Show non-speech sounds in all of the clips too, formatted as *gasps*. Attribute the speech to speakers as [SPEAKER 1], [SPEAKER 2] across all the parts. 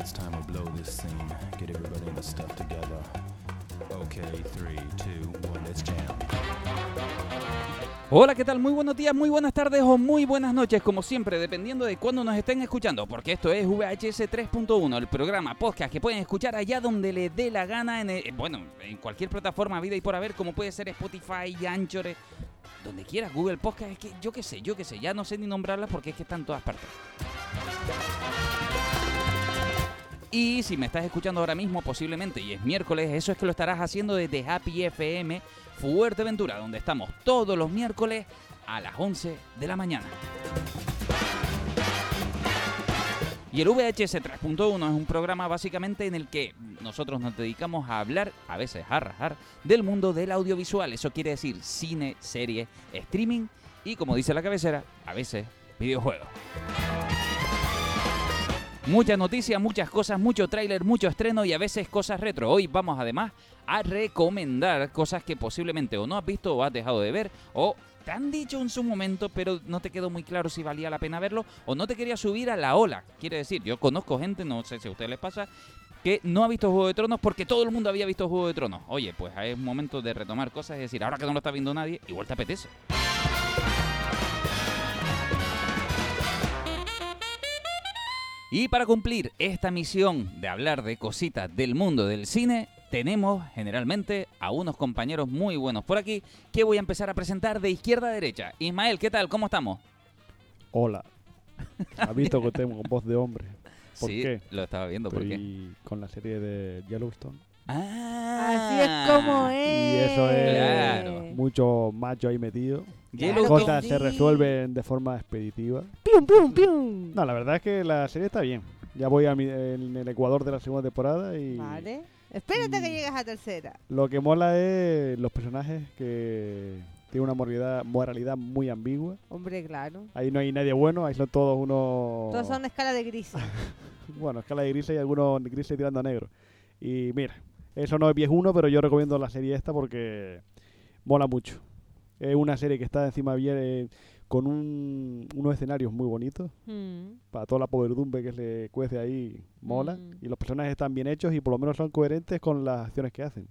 [SPEAKER 1] it's time to blow this scene. Get everybody in the stuff together. Okay, three, two, one, let's jam.
[SPEAKER 2] Hola, ¿qué tal? Muy buenos días, muy buenas tardes o muy buenas noches, como siempre, dependiendo de cuándo nos estén escuchando, porque esto es VHS 3.1, el programa podcast que pueden escuchar allá donde les dé la gana, en bueno, en cualquier plataforma vida y por haber, como puede ser Spotify, Anchor, eh, donde quieras, Google Podcast, es que yo qué sé, yo qué sé, ya no sé ni nombrarlas porque es que están todas partes. Y si me estás escuchando ahora mismo, posiblemente, y es miércoles, eso es que lo estarás haciendo desde Happy FM Fuerteventura, donde estamos todos los miércoles a las 11 de la mañana. Y el VHS 3.1 es un programa básicamente en el que nosotros nos dedicamos a hablar, a veces a rajar, del mundo del audiovisual. Eso quiere decir cine, serie, streaming y, como dice la cabecera, a veces videojuegos. Muchas noticias, muchas cosas, mucho tráiler, mucho estreno y a veces cosas retro. Hoy vamos además a recomendar cosas que posiblemente o no has visto o has dejado de ver o te han dicho en su momento pero no te quedó muy claro si valía la pena verlo o no te quería subir a la ola. Quiere decir, yo conozco gente, no sé si a ustedes les pasa, que no ha visto Juego de Tronos porque todo el mundo había visto Juego de Tronos. Oye, pues es momento de retomar cosas y decir, ahora que no lo está viendo nadie, igual te apetece. Y para cumplir esta misión de hablar de cositas del mundo del cine, tenemos generalmente a unos compañeros muy buenos por aquí que voy a empezar a presentar de izquierda a derecha. Ismael, ¿qué tal? ¿Cómo estamos?
[SPEAKER 3] Hola. ¿Has visto que tengo voz de hombre? ¿Por
[SPEAKER 2] sí,
[SPEAKER 3] qué?
[SPEAKER 2] lo estaba viendo. ¿Por qué?
[SPEAKER 3] Estoy con la serie de Yellowstone.
[SPEAKER 4] Así es como es.
[SPEAKER 3] Y eso es
[SPEAKER 2] Claro.
[SPEAKER 3] mucho macho ahí metido. Las cosas se resuelven de forma expeditiva.
[SPEAKER 4] ¡Pium, pium, pium!
[SPEAKER 3] No, la verdad es que la serie está bien. Ya voy a mi- en el Ecuador de la segunda temporada y
[SPEAKER 4] Vale. Espérate que llegues a tercera.
[SPEAKER 3] lo que mola es los personajes que tienen una moralidad, moralidad muy ambigua.
[SPEAKER 4] Hombre, claro.
[SPEAKER 3] Ahí no hay nadie bueno, ahí son todos unos...
[SPEAKER 4] Todos son escala de grises. *laughs*
[SPEAKER 3] Bueno, escala de grises y algunos grises tirando a negro. Y mira, eso no es viejuno, pero yo recomiendo la serie esta porque mola mucho. Es una serie que está encima bien eh, con un- unos escenarios muy bonitos.
[SPEAKER 4] Mm.
[SPEAKER 3] Para toda la poderdumbre que se cuece ahí, mola.
[SPEAKER 4] Mm.
[SPEAKER 3] Y los personajes están bien hechos y por lo menos son coherentes con las acciones que hacen.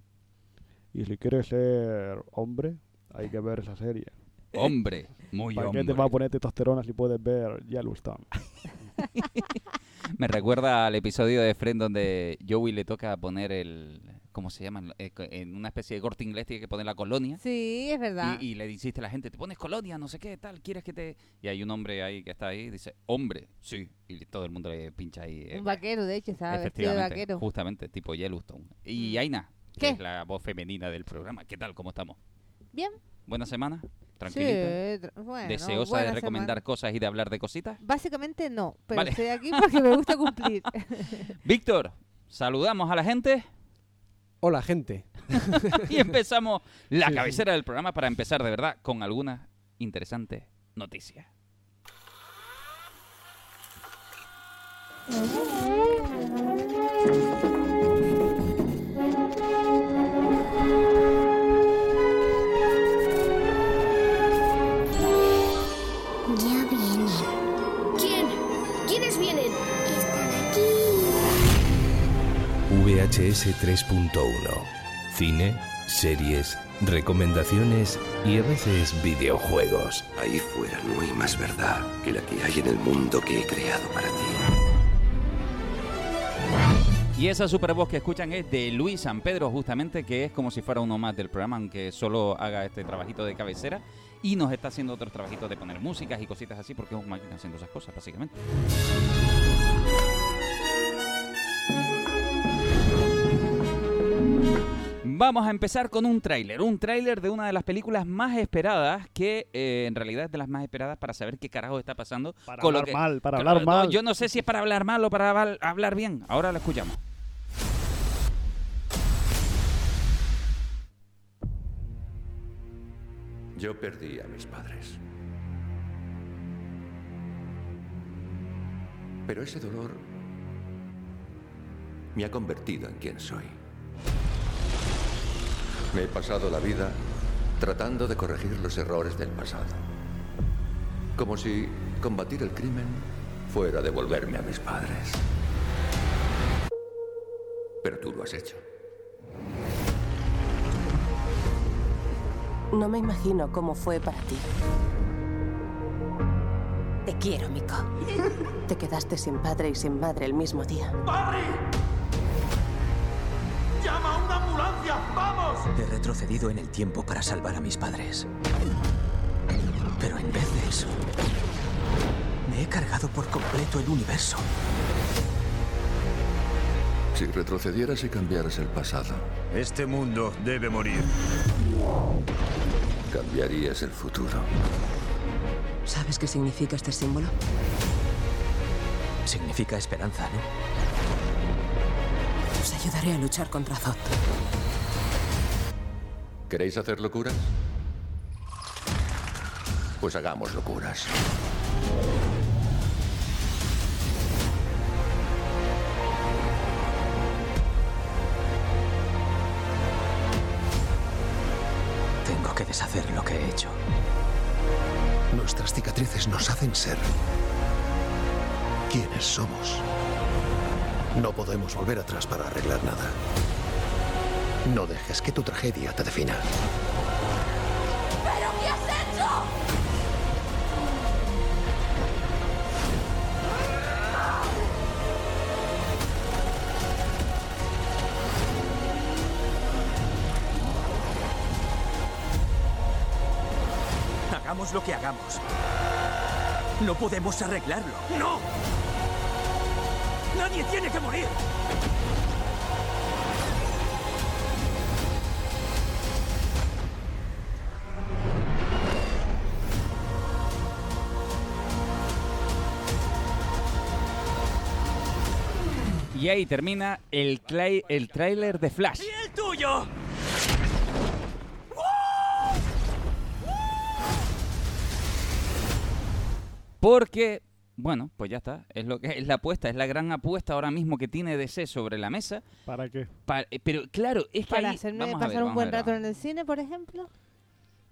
[SPEAKER 3] Y si quieres ser hombre, hay que ver esa serie. *laughs*
[SPEAKER 2] Hombre, muy
[SPEAKER 3] ¿Para
[SPEAKER 2] hombre.
[SPEAKER 3] qué te va a poner testosterona si puedes ver Yellowstone? *laughs*
[SPEAKER 2] Me recuerda al episodio de Friend donde Joey le toca poner el... ¿Cómo se llama? Eh, En una especie de corte inglés tiene que poner la colonia.
[SPEAKER 4] Sí, es verdad.
[SPEAKER 2] Y, y le dijiste a la gente, te pones colonia, no sé qué, tal, quieres que te... Y hay un hombre ahí que está ahí y dice, hombre, sí. Y todo el mundo le pincha ahí. eh,
[SPEAKER 4] Un vaquero, de hecho, estaba vestido de vaquero.
[SPEAKER 2] justamente, tipo Yellowstone. Y
[SPEAKER 4] Mm.
[SPEAKER 2] Aina, que
[SPEAKER 4] ¿Qué?
[SPEAKER 2] es la voz femenina del programa. ¿Qué tal? ¿Cómo estamos?
[SPEAKER 4] Bien.
[SPEAKER 2] ¿Buena semana?
[SPEAKER 4] Sí,
[SPEAKER 2] ¿Tranquilita?
[SPEAKER 4] tra- bueno,
[SPEAKER 2] ¿Deseosa de recomendar
[SPEAKER 4] semana.
[SPEAKER 2] cosas y de hablar de cositas?
[SPEAKER 4] Básicamente no, pero
[SPEAKER 2] Vale.
[SPEAKER 4] estoy aquí porque me gusta cumplir. *laughs*
[SPEAKER 2] Víctor, saludamos a la gente
[SPEAKER 5] Hola, gente. *laughs*
[SPEAKER 2] y empezamos la
[SPEAKER 3] Sí, sí.
[SPEAKER 2] cabecera del programa para empezar de verdad con algunas interesantes noticias.
[SPEAKER 6] VHS 3.1. Cine, series, recomendaciones y a veces videojuegos.
[SPEAKER 7] Ahí fuera no hay más verdad que la que hay en el mundo que he creado para ti.
[SPEAKER 2] Y esa super voz que escuchan es de Luis San Pedro, justamente, que es como si fuera uno más del programa, aunque solo haga este trabajito de cabecera. Y nos está haciendo otros trabajitos de poner músicas y cositas así, porque es un máquina haciendo esas cosas, básicamente. Vamos a empezar con un tráiler, un tráiler de una de las películas más esperadas, que eh, en realidad es de las más esperadas para saber qué carajo está pasando.
[SPEAKER 3] Para
[SPEAKER 2] con lo
[SPEAKER 3] hablar
[SPEAKER 2] que-
[SPEAKER 3] mal, para hablar
[SPEAKER 2] no,
[SPEAKER 3] mal.
[SPEAKER 2] yo no sé si es para hablar mal o para hablar- hablar bien. Ahora lo escuchamos.
[SPEAKER 7] Yo perdí a mis padres. Pero ese dolor me ha convertido en quien soy. Me he pasado la vida tratando de corregir los errores del pasado. Como si combatir el crimen fuera devolverme a mis padres. Pero tú lo has hecho.
[SPEAKER 8] No me imagino cómo fue para ti. Te quiero, Miko. *laughs* Te quedaste sin padre y sin madre el mismo día.
[SPEAKER 9] ¡Llama a una ambulancia! ¡Vamos!
[SPEAKER 10] He retrocedido en el tiempo para salvar a mis padres. Pero en vez de eso, me he cargado por completo el universo.
[SPEAKER 7] Si retrocedieras y cambiaras el pasado,
[SPEAKER 9] Este mundo debe morir.
[SPEAKER 7] cambiarías el futuro.
[SPEAKER 8] ¿Sabes qué significa este símbolo?
[SPEAKER 10] Significa esperanza, ¿no?
[SPEAKER 8] Ayudaré a luchar contra Zod.
[SPEAKER 7] ¿Queréis hacer locuras? Pues hagamos locuras.
[SPEAKER 10] Tengo que deshacer lo que he hecho.
[SPEAKER 11] Nuestras cicatrices nos hacen ser quienes somos. No podemos volver atrás para arreglar nada. No dejes que tu tragedia te defina.
[SPEAKER 12] ¿Pero qué has hecho?
[SPEAKER 10] Hagamos lo que hagamos. No podemos arreglarlo.
[SPEAKER 9] ¡No! ¡Nadie tiene que morir!
[SPEAKER 2] Y ahí termina el, clay- el tráiler de Flash.
[SPEAKER 9] ¡El tuyo!
[SPEAKER 2] Porque, bueno, pues ya está. Es lo que es la apuesta, es la gran apuesta ahora mismo que tiene DC sobre la mesa.
[SPEAKER 3] ¿Para qué?
[SPEAKER 2] Pa- eh, pero claro, es que
[SPEAKER 4] Para
[SPEAKER 2] ahí-
[SPEAKER 4] hacerme
[SPEAKER 2] vamos a
[SPEAKER 4] pasar
[SPEAKER 2] ver,
[SPEAKER 4] un
[SPEAKER 2] a
[SPEAKER 4] buen
[SPEAKER 2] ver,
[SPEAKER 4] rato en el cine, por ejemplo.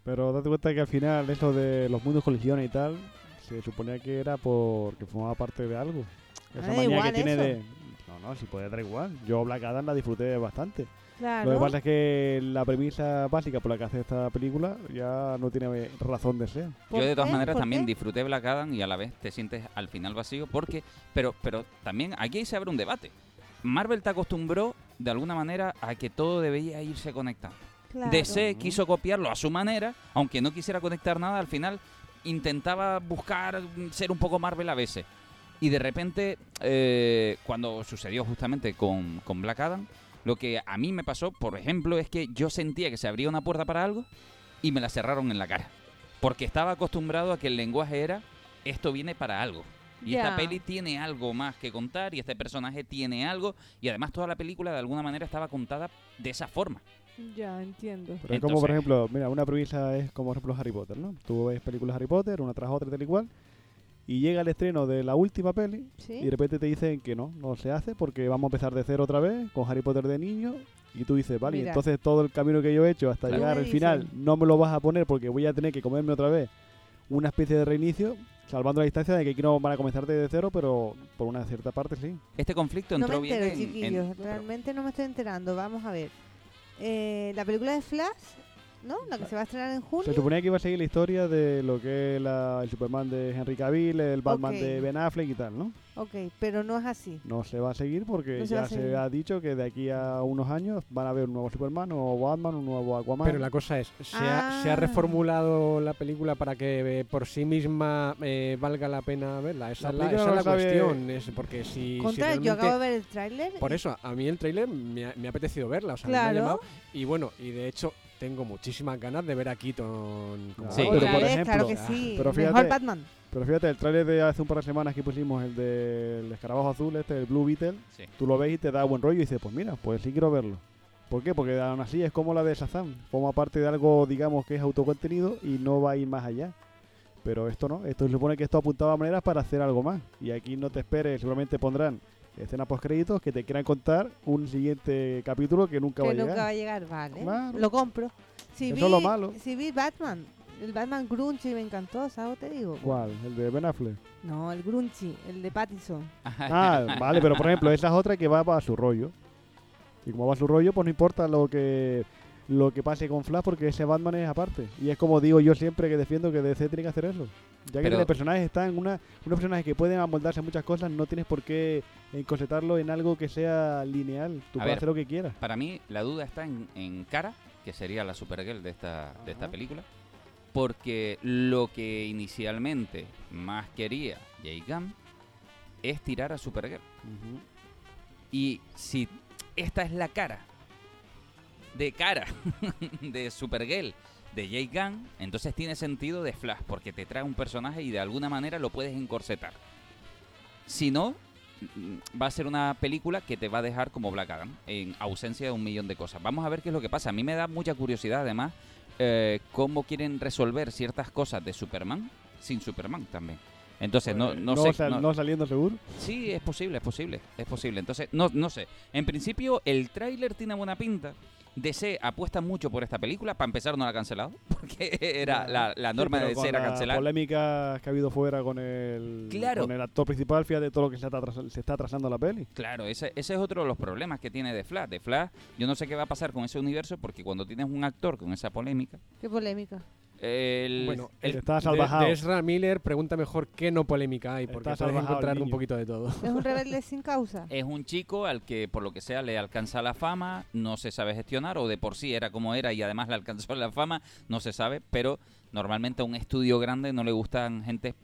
[SPEAKER 3] Pero date cuenta que al final eso de los mundos colisiones y tal, se suponía que era porque formaba parte de algo. Esa
[SPEAKER 4] da
[SPEAKER 3] manía
[SPEAKER 4] igual
[SPEAKER 3] que tiene
[SPEAKER 4] eso.
[SPEAKER 3] de... No, no, si puede dar igual. Yo Black Adam la disfruté bastante.
[SPEAKER 4] Claro.
[SPEAKER 3] Lo que pasa es que la premisa básica por la que hace esta película ya no tiene razón de ser.
[SPEAKER 2] Yo de todas
[SPEAKER 4] qué?
[SPEAKER 2] maneras
[SPEAKER 4] ¿Por
[SPEAKER 2] también
[SPEAKER 4] qué?
[SPEAKER 2] disfruté Black Adam y a la vez te sientes al final vacío porque, pero, pero también aquí se abre un debate. Marvel te acostumbró de alguna manera a que todo debía irse conectando.
[SPEAKER 4] Claro.
[SPEAKER 2] DC quiso copiarlo a su manera, aunque no quisiera conectar nada, al final intentaba buscar mm, ser un poco Marvel a veces. Y de repente, eh, cuando sucedió justamente con, con Black Adam, lo que a mí me pasó, por ejemplo, es que yo sentía que se abría una puerta para algo y me la cerraron en la cara. Porque estaba acostumbrado a que el lenguaje era, esto viene para algo. Y esta peli tiene algo más que contar y este personaje tiene algo. Y además toda la película de alguna manera estaba contada de esa forma.
[SPEAKER 4] Ya, entiendo.
[SPEAKER 3] Pero es como, por ejemplo, mira, una premisa es como, por ejemplo, Harry Potter, ¿no? Tú ves películas de Harry Potter, una tras otra, tal y cual, y llega el estreno de la última peli,
[SPEAKER 4] ¿Sí?
[SPEAKER 3] y de repente te dicen que no, no se hace porque vamos a empezar de cero otra vez con Harry Potter de niño, y tú dices, vale,
[SPEAKER 4] Mira.
[SPEAKER 3] entonces todo el camino que yo he hecho hasta
[SPEAKER 2] Claro.
[SPEAKER 3] llegar al final no me lo vas a poner porque voy a tener que comerme otra vez una especie de reinicio, salvando la distancia de que aquí no van a comenzar desde cero, pero por una cierta parte sí.
[SPEAKER 2] Este conflicto
[SPEAKER 4] No me
[SPEAKER 2] entró bien en- en-
[SPEAKER 4] chiquillos. Realmente no me estoy enterando. Vamos a ver. Eh, la película de Flash, ¿no? La que se va a estrenar en junio.
[SPEAKER 3] Se suponía que iba a seguir la historia de lo que es la- el Superman de Henry Cavill, el Batman de Ben Affleck y tal, ¿no?
[SPEAKER 4] Ok, pero no es así.
[SPEAKER 3] No se va a seguir porque
[SPEAKER 4] No se va
[SPEAKER 3] ya se
[SPEAKER 4] seguir.
[SPEAKER 3] ha dicho que de aquí a unos años van a haber un nuevo Superman, un nuevo Batman, un nuevo Aquaman.
[SPEAKER 5] Pero la cosa es, ¿se, ha, se ha
[SPEAKER 4] Ah.
[SPEAKER 5] reformulado la película para que eh, por sí misma eh, valga la pena verla? Esa
[SPEAKER 3] La
[SPEAKER 5] es la, esa es
[SPEAKER 3] no
[SPEAKER 5] la
[SPEAKER 3] sabe-
[SPEAKER 5] cuestión, es porque si, si
[SPEAKER 4] Contra, yo
[SPEAKER 5] realmente-
[SPEAKER 4] acabo de ver el tráiler.
[SPEAKER 5] Por
[SPEAKER 4] y-
[SPEAKER 5] eso, a mí el tráiler me, ha- me ha apetecido verla, o sea, me ha llamado. Y bueno, y de hecho tengo muchísimas ganas de ver a Keaton como
[SPEAKER 2] Sí.
[SPEAKER 3] pero por ejemplo-
[SPEAKER 4] claro que sí.
[SPEAKER 3] pero
[SPEAKER 4] Mejor
[SPEAKER 3] fíjate-
[SPEAKER 4] Batman.
[SPEAKER 3] Pero fíjate, el tráiler de hace un par de semanas que pusimos, el del escarabajo azul, este, el Blue Beetle,
[SPEAKER 2] Sí.
[SPEAKER 3] tú lo ves y te da buen rollo y dices, pues mira, pues sí quiero verlo. ¿Por qué? Porque aún así es como la de Shazam, forma parte de algo, digamos, que es autocontenido y no va a ir más allá. Pero esto no, esto se supone que esto apuntaba a maneras para hacer algo más. Y aquí no te esperes, seguramente pondrán escenas post créditos que te quieran contar un siguiente capítulo que nunca va
[SPEAKER 4] Que
[SPEAKER 3] a llegar.
[SPEAKER 4] nunca va a llegar, vale.
[SPEAKER 3] Claro.
[SPEAKER 4] Lo compro. Si
[SPEAKER 3] Eso
[SPEAKER 4] vi,
[SPEAKER 3] es lo malo.
[SPEAKER 4] Si vi Batman, el Batman Grunchy me encantó, ¿sabes? Te digo.
[SPEAKER 3] ¿Cuál? ¿El de Ben Affleck?
[SPEAKER 4] No, el Grunchy, el de Pattinson.
[SPEAKER 3] Ah, *laughs* vale, pero por ejemplo, esa es otra que va para su rollo. Y como va su rollo, pues no importa lo que lo que pase con Flash porque ese Batman es aparte. Y es como digo yo siempre que defiendo que DC tiene que hacer eso. Ya que
[SPEAKER 2] Pero-
[SPEAKER 3] el personaje está en una, unos personajes que pueden amoldarse a muchas cosas, no tienes por qué encosetarlo en algo que sea lineal. Tú puedes
[SPEAKER 2] ver,
[SPEAKER 3] hacer lo que quieras.
[SPEAKER 2] Para mí, la duda está en, en Cara, que sería la Supergirl de esta, de esta película. Porque lo que inicialmente más quería Jay Gunn es tirar a Supergirl. Y si esta es la cara de cara *laughs* de Supergirl de Jay Gunn, entonces tiene sentido de Flash, porque te trae un personaje y de alguna manera lo puedes encorsetar. Si no, mm, va a ser una película que te va a dejar como Black Adam, en ausencia de un millón de cosas. Vamos a ver qué es lo que pasa. A mí me da mucha curiosidad, además, eh, cómo quieren resolver ciertas cosas de Superman sin Superman también. Entonces, no,
[SPEAKER 3] Pues,
[SPEAKER 2] no, sé.
[SPEAKER 3] sal- no saliendo seguro.
[SPEAKER 2] Sí, es posible, es posible, es posible. Entonces, no, no sé. En principio, el tráiler tiene buena pinta. DC apuesta mucho por esta película. Para empezar, no la ha cancelado, *laughs* porque era la, norma de DC era
[SPEAKER 3] la
[SPEAKER 2] cancelar.
[SPEAKER 3] polémica que ha habido fuera con el,
[SPEAKER 2] Claro.
[SPEAKER 3] con el actor principal, fíjate todo lo que se está, atras- se está atrasando la peli.
[SPEAKER 2] Claro, ese, ese es otro de los problemas que tiene The Flash. The Flash, yo no sé qué va a pasar con ese universo, porque cuando tienes un actor con esa polémica,
[SPEAKER 4] Qué polémica.
[SPEAKER 2] El,
[SPEAKER 5] Bueno,
[SPEAKER 3] el-
[SPEAKER 5] el,
[SPEAKER 3] Está salvajado.
[SPEAKER 5] de Ezra Miller pregunta mejor qué no polémica hay, porque
[SPEAKER 3] Está
[SPEAKER 5] puedes encontrar un poquito de todo.
[SPEAKER 4] Es un rebelde sin causa.
[SPEAKER 2] es un chico al que por lo que sea le alcanza la fama, no se sabe gestionar o de por sí era como era y además le alcanzó la fama, no se sabe, pero normalmente a un estudio grande no le gustan gente,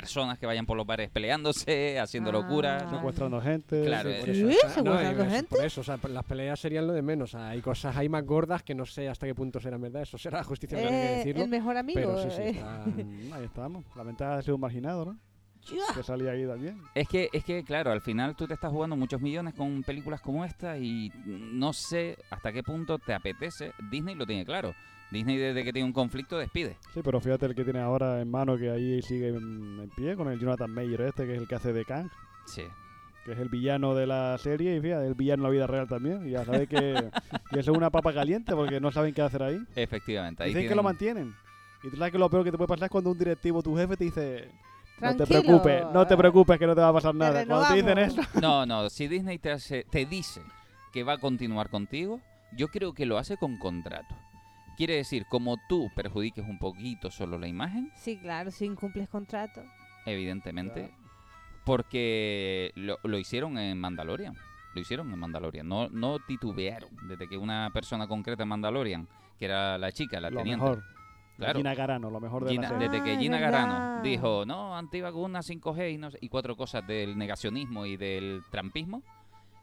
[SPEAKER 2] personas que vayan por los bares peleándose, *laughs* haciendo locuras.
[SPEAKER 3] Secuestrando gente.
[SPEAKER 2] Claro,
[SPEAKER 3] sí,
[SPEAKER 2] eh,
[SPEAKER 3] por
[SPEAKER 4] ¿Sí?
[SPEAKER 3] eso.
[SPEAKER 5] O sea,
[SPEAKER 4] ¿Secuestrando gente?
[SPEAKER 5] Por eso, o sea, las peleas serían lo de menos. O sea, hay cosas ahí más gordas que no sé hasta qué punto serán verdad. Eso será justicia, habría que
[SPEAKER 4] Eh,
[SPEAKER 5] decirlo.
[SPEAKER 4] el mejor amigo.
[SPEAKER 5] Pero sí, sí,
[SPEAKER 4] eh.
[SPEAKER 5] está-
[SPEAKER 3] Mm, Ahí estamos. La ventaja de ser un marginado, ¿no? Que salía ahí también.
[SPEAKER 2] Es que, es que, claro, al final tú te estás jugando muchos millones con películas como esta y no sé hasta qué punto te apetece. Disney lo tiene claro. Disney desde que tiene un conflicto despide.
[SPEAKER 3] Sí, pero fíjate el que tiene ahora en mano que ahí sigue en, en pie con el Jonathan Mayer este, que es el que hace de Kang,
[SPEAKER 2] Sí.
[SPEAKER 3] que es el villano de la serie y fíjate, el villano en la vida real también. Y ya sabes que, *laughs* que eso es una papa caliente porque no saben qué hacer ahí.
[SPEAKER 2] Efectivamente. Ahí
[SPEAKER 3] Dicen que lo mantienen. Y tú sabes que lo peor que te puede pasar es cuando un directivo, tu jefe, te dice... No te
[SPEAKER 4] Tranquilo,
[SPEAKER 3] preocupes, no te preocupes que no te va a pasar nada. Cuando te dicen eso... *laughs*
[SPEAKER 2] No, no, si Disney te, hace- te dice que va a continuar contigo, yo creo que lo hace con contrato. Quiere decir, como tú perjudiques un poquito solo la imagen,
[SPEAKER 4] Sí, claro, si incumples contrato.
[SPEAKER 2] evidentemente, porque lo, lo hicieron en Mandalorian. Lo hicieron en Mandalorian. No, no titubearon desde que una persona concreta en Mandalorian, que era la chica, la
[SPEAKER 3] Lo
[SPEAKER 2] teniente.
[SPEAKER 3] mejor.
[SPEAKER 2] Claro.
[SPEAKER 3] Gina Carano, lo mejor de
[SPEAKER 2] Gina-
[SPEAKER 3] la serie.
[SPEAKER 2] desde que
[SPEAKER 4] Ah,
[SPEAKER 2] Gina
[SPEAKER 4] verdad.
[SPEAKER 2] Garano dijo, no, antivacuna 5G y, no sé- y cuatro cosas del negacionismo y del trampismo,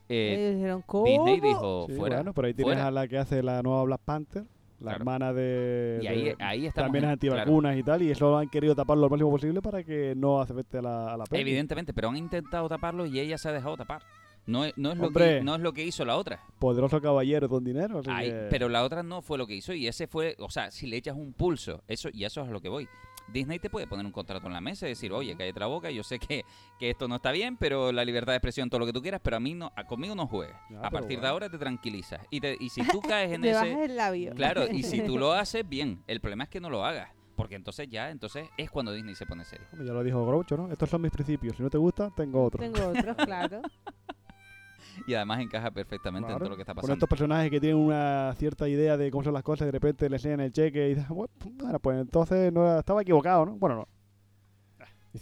[SPEAKER 2] eh,
[SPEAKER 4] Ellos dijeron, ¿cómo?
[SPEAKER 2] Disney dijo,
[SPEAKER 3] Sí,
[SPEAKER 2] fuera.
[SPEAKER 3] bueno, pero ahí tienes
[SPEAKER 2] fuera".
[SPEAKER 3] a la que hace la nueva Black Panther, la
[SPEAKER 2] Claro.
[SPEAKER 3] hermana de...
[SPEAKER 2] Y ahí,
[SPEAKER 3] de-
[SPEAKER 2] ahí estamos.
[SPEAKER 3] también es
[SPEAKER 2] en-
[SPEAKER 3] antivacunas y tal, y eso lo han querido tapar lo máximo posible para que no afecte a la, a la
[SPEAKER 2] claro.
[SPEAKER 3] peli.
[SPEAKER 2] Evidentemente, pero han intentado taparlo y ella se ha dejado tapar. No, es- no, es, lo que, no es lo que hizo la otra.
[SPEAKER 3] Poderoso caballero con dinero. así
[SPEAKER 2] Ay,
[SPEAKER 3] que-
[SPEAKER 2] pero la otra no fue lo que hizo y ese fue, o sea, si le echas un pulso, eso y eso es a lo que voy. Disney te puede poner un contrato en la mesa y decir, oye, cállate la boca, yo sé que, que esto no está bien, pero la libertad de expresión, todo lo que tú quieras, pero a mí no, a- conmigo no juegues.
[SPEAKER 3] Ya,
[SPEAKER 2] a partir de ahora te tranquilizas. Y, te- y si tú *laughs* caes en
[SPEAKER 4] Te
[SPEAKER 2] ese...
[SPEAKER 4] bajas el labio.
[SPEAKER 2] Claro, y si tú lo *laughs* haces, bien. El problema es que no lo hagas. Porque entonces ya, entonces es cuando Disney se pone serio.
[SPEAKER 3] Hombre, Ya lo dijo Groucho, ¿no? Estos son mis principios. Si no te gusta, tengo otro.
[SPEAKER 4] Tengo otros, claro. *laughs*
[SPEAKER 2] Y además encaja perfectamente en
[SPEAKER 3] Claro.
[SPEAKER 2] todo lo que está
[SPEAKER 3] Con
[SPEAKER 2] pasando.
[SPEAKER 3] estos personajes que tienen una cierta idea de cómo son las cosas, y de repente le enseñan el cheque y dicen, bueno, pues entonces no era- estaba equivocado, ¿no? Bueno, no.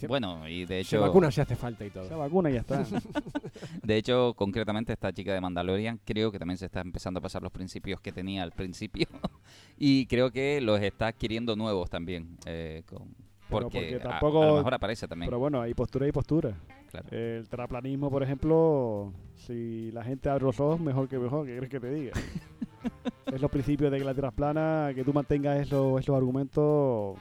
[SPEAKER 2] Bueno, y de
[SPEAKER 5] se
[SPEAKER 2] hecho,
[SPEAKER 5] vacuna si hace falta y todo.
[SPEAKER 3] Se vacuna y ya está. *laughs*
[SPEAKER 2] de hecho, concretamente esta chica de Mandalorian creo que también se está empezando a pasar los principios que tenía al principio *laughs* y creo que los está adquiriendo nuevos también. eh, con- porque,
[SPEAKER 3] porque
[SPEAKER 2] a-
[SPEAKER 3] tampoco-
[SPEAKER 2] a, lo mejor aparece también.
[SPEAKER 3] Pero bueno, hay postura y postura.
[SPEAKER 2] Claro.
[SPEAKER 3] El terraplanismo, por ejemplo, si la gente abre los ojos, mejor que mejor, ¿qué crees que te diga? *laughs* es los principios de que la Tierra es plana, que tú mantengas esos, esos argumentos...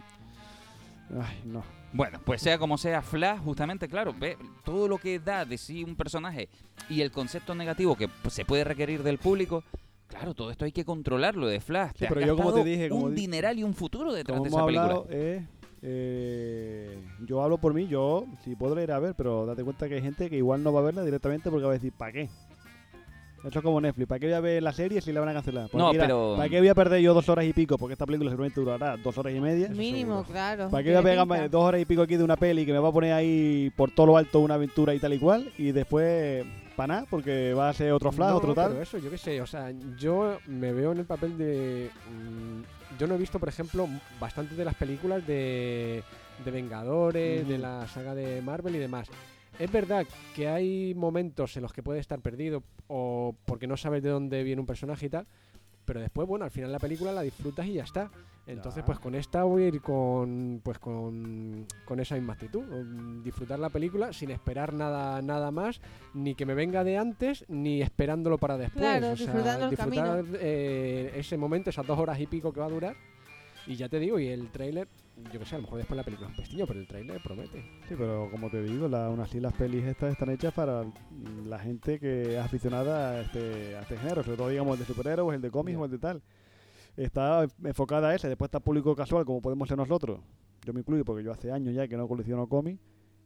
[SPEAKER 3] Ay, no.
[SPEAKER 2] Bueno, pues sea como sea, Flash, justamente, claro, ve todo lo que da de sí un personaje y el concepto negativo que pues, se puede requerir del público. Claro, todo esto hay que controlarlo de Flash.
[SPEAKER 3] Sí,
[SPEAKER 2] Te has
[SPEAKER 3] pero yo como te dije, como
[SPEAKER 2] un
[SPEAKER 3] di-
[SPEAKER 2] dineral y un futuro detrás
[SPEAKER 3] Como
[SPEAKER 2] de
[SPEAKER 3] hemos
[SPEAKER 2] esa película.
[SPEAKER 3] hablado, eh, eh, yo hablo por mí, yo sí puedo ir a ver, pero date cuenta que hay gente que igual no va a verla directamente porque va a decir, ¿para qué? Eso es como Netflix, ¿para qué voy a ver la serie si la van a cancelar? Porque
[SPEAKER 2] No,
[SPEAKER 3] mira,
[SPEAKER 2] pero-
[SPEAKER 3] ¿Para qué voy a perder yo dos horas y pico? Porque esta película seguramente durará dos horas y media.
[SPEAKER 4] Mínimo, claro.
[SPEAKER 3] ¿Para qué voy a pegarme dos horas y pico aquí de una peli que me va a poner ahí por todo lo alto una aventura y tal y cual? Y después para nada, porque va a ser otro Flash,
[SPEAKER 5] No,
[SPEAKER 3] otro tal.
[SPEAKER 5] Pero eso, yo qué sé, o sea, yo me veo en el papel de. mm, yo no he visto, por ejemplo, bastante de las películas de, de Vengadores, de la saga de Marvel y demás. Es verdad que hay momentos en los que puede estar perdido o porque no sabes de dónde viene un personaje y tal, pero después, bueno, al final la película la disfrutas y ya está. Entonces,
[SPEAKER 3] Ya.
[SPEAKER 5] pues con esta voy a ir con, pues con, con esa misma actitud. Disfrutar la película sin esperar nada, nada más, ni que me venga de antes, ni esperándolo para después.
[SPEAKER 4] Claro,
[SPEAKER 5] o sea,
[SPEAKER 4] disfrutando el
[SPEAKER 5] disfrutar eh, ese momento, esas dos horas y pico que va a durar. Y ya te digo, y el tráiler, yo que sé, a lo mejor después la película es un pestiño, pero el tráiler promete.
[SPEAKER 3] Sí, pero como te digo, la, aún así las pelis estas están hechas para la gente que es aficionada a este, a este género, sobre todo digamos el de superhéroes, el de cómics o el de tal. Está enfocada a ese, después está público casual como podemos ser nosotros. Yo me incluyo porque yo hace años ya que no colecciono cómics,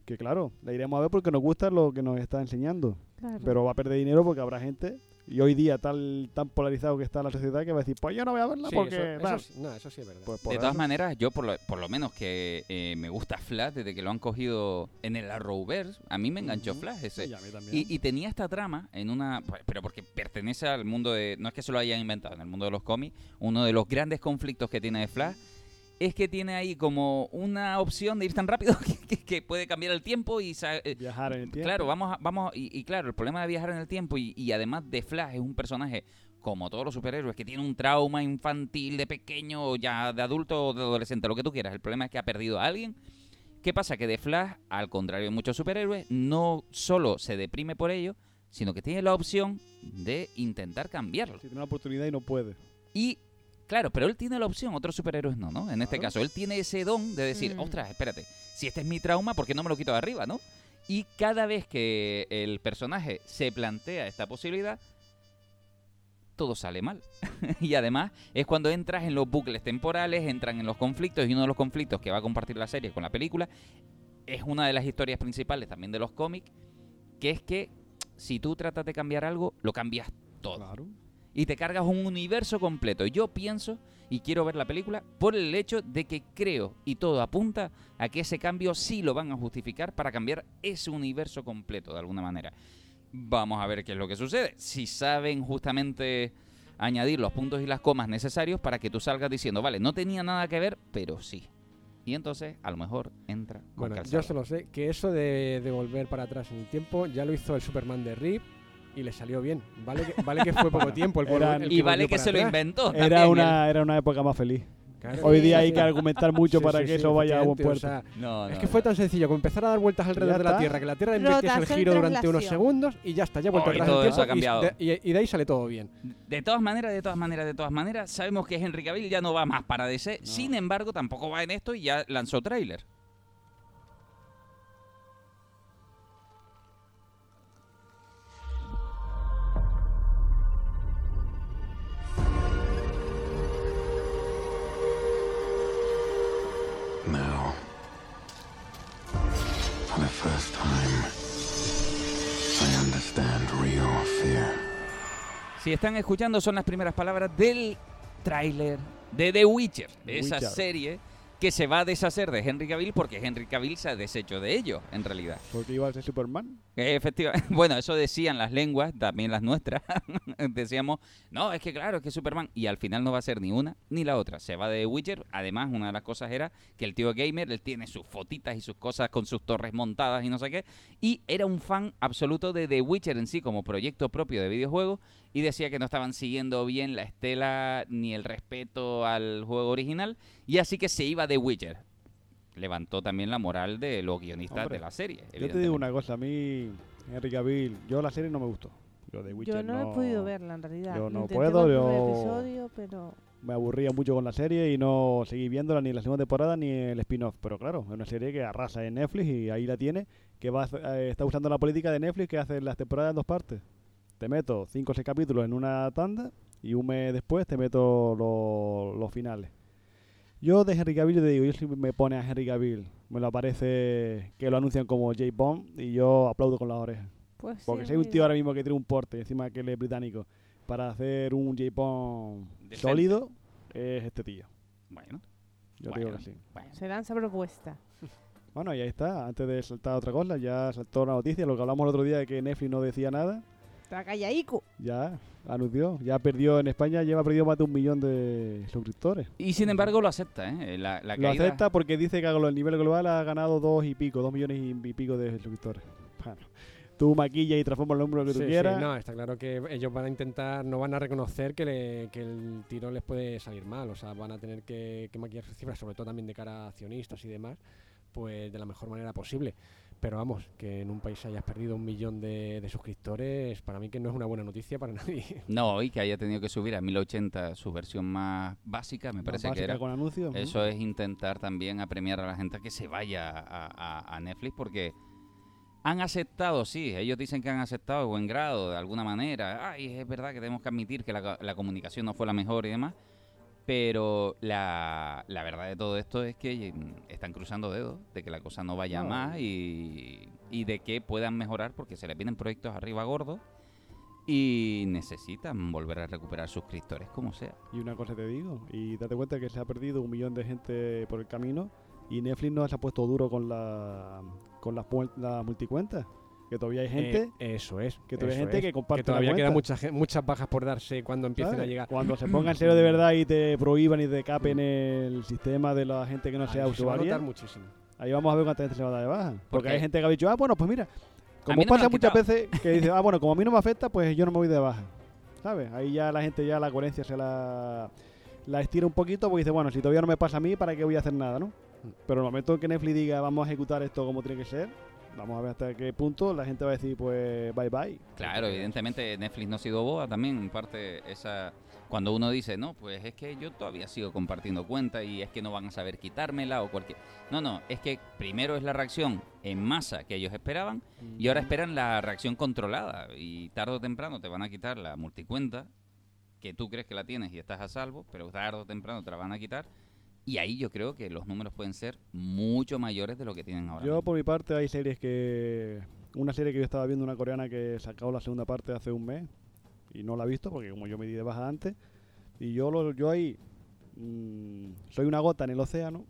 [SPEAKER 3] que claro, la iremos a ver porque nos gusta lo que nos está enseñando.
[SPEAKER 4] Claro.
[SPEAKER 3] Pero va a perder dinero porque habrá gente, y hoy día tal tan polarizado que está la sociedad, que va a decir, pues yo no voy a verla
[SPEAKER 5] Sí,
[SPEAKER 3] porque...
[SPEAKER 5] eso, eso
[SPEAKER 3] tal".
[SPEAKER 5] sí- no, eso sí es verdad.
[SPEAKER 3] Pues
[SPEAKER 2] De todas
[SPEAKER 3] eso.
[SPEAKER 2] maneras, yo por lo, por lo menos que eh, me gusta Flash desde que lo han cogido en el Arrowverse, a mí me enganchó. Flash ese.
[SPEAKER 3] Sí, a mí también.
[SPEAKER 2] Y, y tenía esta trama en una. pues, Pero porque pertenece al mundo de. No es que se lo hayan inventado, en el mundo de los cómics. Uno de los grandes conflictos que tiene Flash es que tiene ahí como una opción de ir tan rápido *laughs* que, que- que puede cambiar el tiempo y. eh,
[SPEAKER 3] Viajar en el tiempo.
[SPEAKER 2] Claro, vamos a- vamos a- y, y claro, el problema de viajar en el tiempo y, y además de Flash es un personaje como todos los superhéroes que tiene un trauma infantil de pequeño ya de adulto o de adolescente, lo que tú quieras. El problema es que ha perdido a alguien. ¿Qué pasa? Que de Flash, al contrario de muchos superhéroes, no solo se deprime por ello, sino que tiene la opción de intentar cambiarlo.
[SPEAKER 3] Si tiene una oportunidad y no puede.
[SPEAKER 2] Y claro, pero él tiene la opción, otros superhéroes no, ¿no? En este caso, él tiene ese don de decir,
[SPEAKER 4] Mm.
[SPEAKER 2] ostras, espérate, si este es mi trauma, ¿por qué no me lo quito de arriba, no? Y cada vez que el personaje se plantea esta posibilidad, todo sale mal. *laughs* y además es cuando entras en los bucles temporales, entran en los conflictos, y uno de los conflictos que va a compartir la serie con la película es una de las historias principales también de los cómics, que es que si tú tratas de cambiar algo, lo cambias todo
[SPEAKER 3] Claro.
[SPEAKER 2] Y te cargas un universo completo. Yo pienso y quiero ver la película por el hecho de que creo y todo apunta a que ese cambio sí lo van a justificar para cambiar ese universo completo de alguna manera. Vamos a ver qué es lo que sucede. Si saben justamente añadir los puntos y las comas necesarios para que tú salgas diciendo, vale, no tenía nada que ver, pero sí. Y entonces a lo mejor entra con
[SPEAKER 5] Bueno, yo solo sé que eso de, de volver para atrás en el tiempo ya lo hizo el Superman de Rip y le salió bien. Vale que, vale que fue poco *laughs* tiempo el,
[SPEAKER 3] Eran-
[SPEAKER 2] Y vale que se lo inventó.
[SPEAKER 3] Era
[SPEAKER 2] también
[SPEAKER 3] una, era una época más feliz.
[SPEAKER 5] Claro.
[SPEAKER 3] Hoy día
[SPEAKER 5] Sí,
[SPEAKER 3] hay
[SPEAKER 5] sí.
[SPEAKER 3] que argumentar mucho
[SPEAKER 5] Sí,
[SPEAKER 3] para
[SPEAKER 5] sí,
[SPEAKER 3] que
[SPEAKER 5] sí,
[SPEAKER 3] eso vaya a buen puerto.
[SPEAKER 5] o sea,
[SPEAKER 2] él. No,
[SPEAKER 5] es
[SPEAKER 2] no,
[SPEAKER 5] que
[SPEAKER 2] no.
[SPEAKER 5] fue tan sencillo como empezar a dar vueltas alrededor de la. Tierra, que la Tierra invirtiese el giro durante unos segundos y ya está, ya ha vuelto
[SPEAKER 2] Oh, y
[SPEAKER 5] atrás el
[SPEAKER 2] todo eso
[SPEAKER 5] tiempo
[SPEAKER 2] ha cambiado.
[SPEAKER 5] Y, de- y- y de ahí sale todo bien.
[SPEAKER 2] De todas maneras, de todas maneras, de todas maneras, sabemos que Henry Cavill ya no va más para DC. Sin embargo, tampoco va en esto y ya lanzó tráiler. Si están escuchando, son las primeras palabras del tráiler de The Witcher,
[SPEAKER 3] The
[SPEAKER 2] esa
[SPEAKER 3] Witcher.
[SPEAKER 2] serie que se va a deshacer de Henry Cavill porque Henry Cavill se ha deshecho de ello, en realidad.
[SPEAKER 3] Porque iba a ser Superman.
[SPEAKER 2] Efectivamente, *laughs* bueno, eso decían las lenguas, también las nuestras. *laughs* Decíamos, no, es que claro, es que Superman. Y al final no va a ser ni una ni la otra. Se va de Witcher. Además, una de las cosas era que el tío gamer, él tiene sus fotitas y sus cosas con sus torres montadas y no sé qué. Y era un fan absoluto de The Witcher en sí como proyecto propio de videojuego. Y decía que no estaban siguiendo bien la estela ni el respeto al juego original. Y así que se iba de Witcher. Levantó también la moral de los guionistas
[SPEAKER 3] Hombre,
[SPEAKER 2] de la serie.
[SPEAKER 3] Yo te digo una cosa, a mí, Henry Cavill, yo la serie no me gustó. Yo de Witcher
[SPEAKER 4] Yo no, he podido verla en realidad.
[SPEAKER 3] yo no
[SPEAKER 4] Intenté
[SPEAKER 3] puedo, yo-
[SPEAKER 4] episodio, pero
[SPEAKER 3] Me aburría mucho con la serie y no seguí viéndola ni la segunda temporada ni el spin-off. Pero claro, es una serie que arrasa en Netflix y ahí la tiene, que va eh, está usando la política de Netflix que hace las temporadas en dos partes. Te meto cinco o seis capítulos en una tanda y un mes después te meto lo- los finales. Yo de Henry Cavill te digo, yo si me pone a Henry Cavill, me lo aparece que lo anuncian como J. Bond y yo aplaudo con las orejas.
[SPEAKER 4] pues
[SPEAKER 3] Porque
[SPEAKER 4] sí,
[SPEAKER 3] si hay un tío ahora mismo que tiene un porte, encima que él es británico, para hacer un J. Bond
[SPEAKER 2] Decente.
[SPEAKER 3] sólido, es este tío.
[SPEAKER 2] Bueno,
[SPEAKER 3] Yo
[SPEAKER 2] Bueno.
[SPEAKER 3] digo que sí.
[SPEAKER 2] bueno.
[SPEAKER 4] se lanza propuesta.
[SPEAKER 3] Bueno, y ahí está. Antes de saltar a otra cosa, ya saltó la noticia. Lo que hablamos el otro día de que Netflix no decía nada.
[SPEAKER 4] Está callaico.
[SPEAKER 3] Ya anunció. Ya perdió en España, lleva perdido más de un millón de suscriptores.
[SPEAKER 2] Y sin embargo lo acepta, ¿eh? La, la
[SPEAKER 3] Lo
[SPEAKER 2] caída-
[SPEAKER 3] acepta porque dice que a lo- nivel global ha ganado dos y pico, dos millones y, y pico de suscriptores. *laughs* Bueno, tú maquilla y transforma el número que tú
[SPEAKER 5] Sí, sí,
[SPEAKER 3] quieras.
[SPEAKER 5] no, está claro que ellos van a intentar, no van a reconocer que, le- que el tiro les puede salir mal, o sea, van a tener que, que maquillar sus cifras, sobre todo también de cara a accionistas y demás, pues de la mejor manera posible. Pero vamos, que en un país hayas perdido un millón de, de suscriptores, para mí que no es una buena noticia para *laughs* nadie.
[SPEAKER 2] No, y que haya tenido que subir a 1080 su versión más básica, me
[SPEAKER 3] Más
[SPEAKER 2] parece que
[SPEAKER 3] básica
[SPEAKER 2] era.
[SPEAKER 3] con anuncios, ¿no?
[SPEAKER 2] Eso es intentar también apremiar a la gente a que se vaya a, a- a Netflix porque han aceptado, sí, ellos dicen que han aceptado de buen grado, de alguna manera. Ay, es verdad que tenemos que admitir que la, la comunicación no fue la mejor y demás. Pero la, la verdad de todo esto es que mm, están cruzando dedos de que la cosa no vaya
[SPEAKER 3] No.
[SPEAKER 2] más y, y de que puedan mejorar porque se les vienen proyectos arriba gordos y necesitan volver a recuperar suscriptores como sea.
[SPEAKER 3] Y una cosa te digo, y date cuenta que se ha perdido un millón de gente por el camino y Netflix no se ha puesto duro con la con las la multicuentas. Que todavía hay gente
[SPEAKER 5] Eh, eso es.
[SPEAKER 3] que todavía hay gente
[SPEAKER 5] es.
[SPEAKER 3] que comparte
[SPEAKER 5] todavía
[SPEAKER 3] la
[SPEAKER 5] queda
[SPEAKER 3] cuenta.
[SPEAKER 5] mucha, gen- muchas bajas por darse cuando empiecen
[SPEAKER 3] ¿sabes?
[SPEAKER 5] a llegar.
[SPEAKER 3] Cuando se pongan serio de verdad y te prohíban y te capen el sistema de la gente que no sea
[SPEAKER 5] va
[SPEAKER 3] usuaria,
[SPEAKER 5] muchísimo.
[SPEAKER 3] ahí vamos a ver cuánta gente se va a dar de baja. Porque, hay gente que ha dicho, ah, bueno, pues mira, como
[SPEAKER 2] no
[SPEAKER 3] pasa muchas veces que dice, *laughs* ah, bueno, como a mí no me afecta, pues yo no me voy de baja. ¿Sabes? Ahí ya la gente ya la coherencia se la, la estira un poquito porque dice, bueno, si todavía no me pasa a mí, ¿para qué voy a hacer nada, no? Pero en el momento que Netflix diga, vamos a ejecutar esto como tiene que ser, vamos a ver hasta qué punto la gente va a decir, pues, bye bye.
[SPEAKER 2] Claro, evidentemente Netflix no ha sido boba también, en parte esa cuando uno dice, no, pues es que yo todavía sigo compartiendo cuenta y es que no van a saber quitármela o cualquier... No, no, es que primero es la reacción en masa que ellos esperaban y ahora esperan la reacción controlada. Y tarde o temprano te van a quitar la multicuenta que tú crees que la tienes y estás a salvo, pero tarde o temprano te la van a quitar y ahí yo creo que los números pueden ser mucho mayores de lo que tienen ahora.
[SPEAKER 3] Yo, por mi parte, hay series que. Una serie que yo estaba viendo, una coreana que sacó la segunda parte hace un mes y no la he visto porque, como yo me di de baja antes, y yo, lo, yo ahí mm, soy una gota en el océano,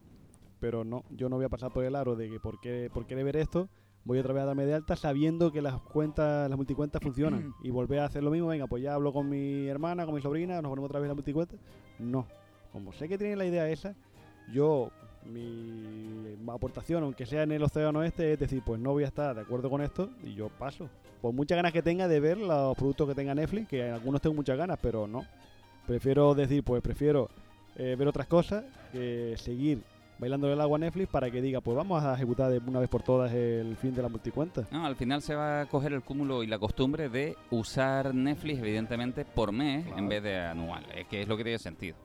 [SPEAKER 3] pero no, yo no voy a pasar por el aro de que por qué, por qué ver esto. Voy otra vez a darme de alta sabiendo que las cuentas, las multicuentas funcionan *clears throat* y volver a hacer lo mismo. Venga, pues ya hablo con mi hermana, con mi sobrina, nos ponemos otra vez la multicuenta. No, como sé que tienen la idea esa, yo mi aportación, aunque sea en el océano este, es decir, pues no voy a estar de acuerdo con esto y yo paso. Por muchas ganas que tenga de ver los productos que tenga Netflix, que en algunos tengo muchas ganas, pero no. Prefiero decir, pues prefiero eh, ver otras cosas que seguir bailando el agua a Netflix para que diga, pues vamos a ejecutar de una vez por todas el fin de la multicuenta.
[SPEAKER 2] No, al final se va a coger el cúmulo y la costumbre de usar Netflix, evidentemente, por mes en vez de anual. Es que es lo que tiene sentido.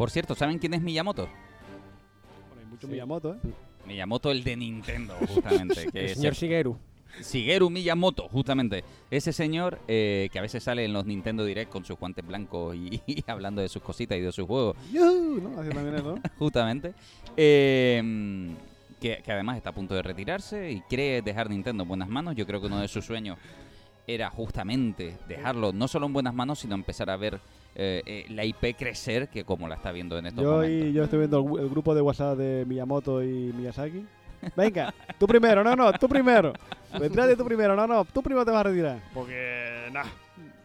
[SPEAKER 2] Por cierto, ¿saben quién es Miyamoto?
[SPEAKER 3] Bueno, hay mucho Miyamoto, ¿eh?
[SPEAKER 2] Miyamoto, el de Nintendo, justamente. *laughs* que
[SPEAKER 5] El
[SPEAKER 2] es
[SPEAKER 5] señor Shigeru.
[SPEAKER 2] Shigeru Miyamoto, justamente. Ese señor eh, que a veces sale en los Nintendo Direct con sus guantes blancos y, *laughs* y hablando de sus cositas y de sus juegos.
[SPEAKER 3] Yuhu, ¿no? Así también es, ¿no? *laughs*
[SPEAKER 2] justamente. Eh, que, que además está a punto de retirarse y cree dejar Nintendo en buenas manos. Yo creo que uno de sus sueños era justamente dejarlo no solo en buenas manos, sino empezar a ver eh, eh, la IP crecer, que como la está viendo en estos
[SPEAKER 3] Yo,
[SPEAKER 2] momentos.
[SPEAKER 3] y, yo estoy viendo el, grupo de WhatsApp de Miyamoto y Miyazaki. Venga, tú primero, no, no, tú primero. Retírate tú primero, no, no, tú primero te vas a retirar. Porque, nah,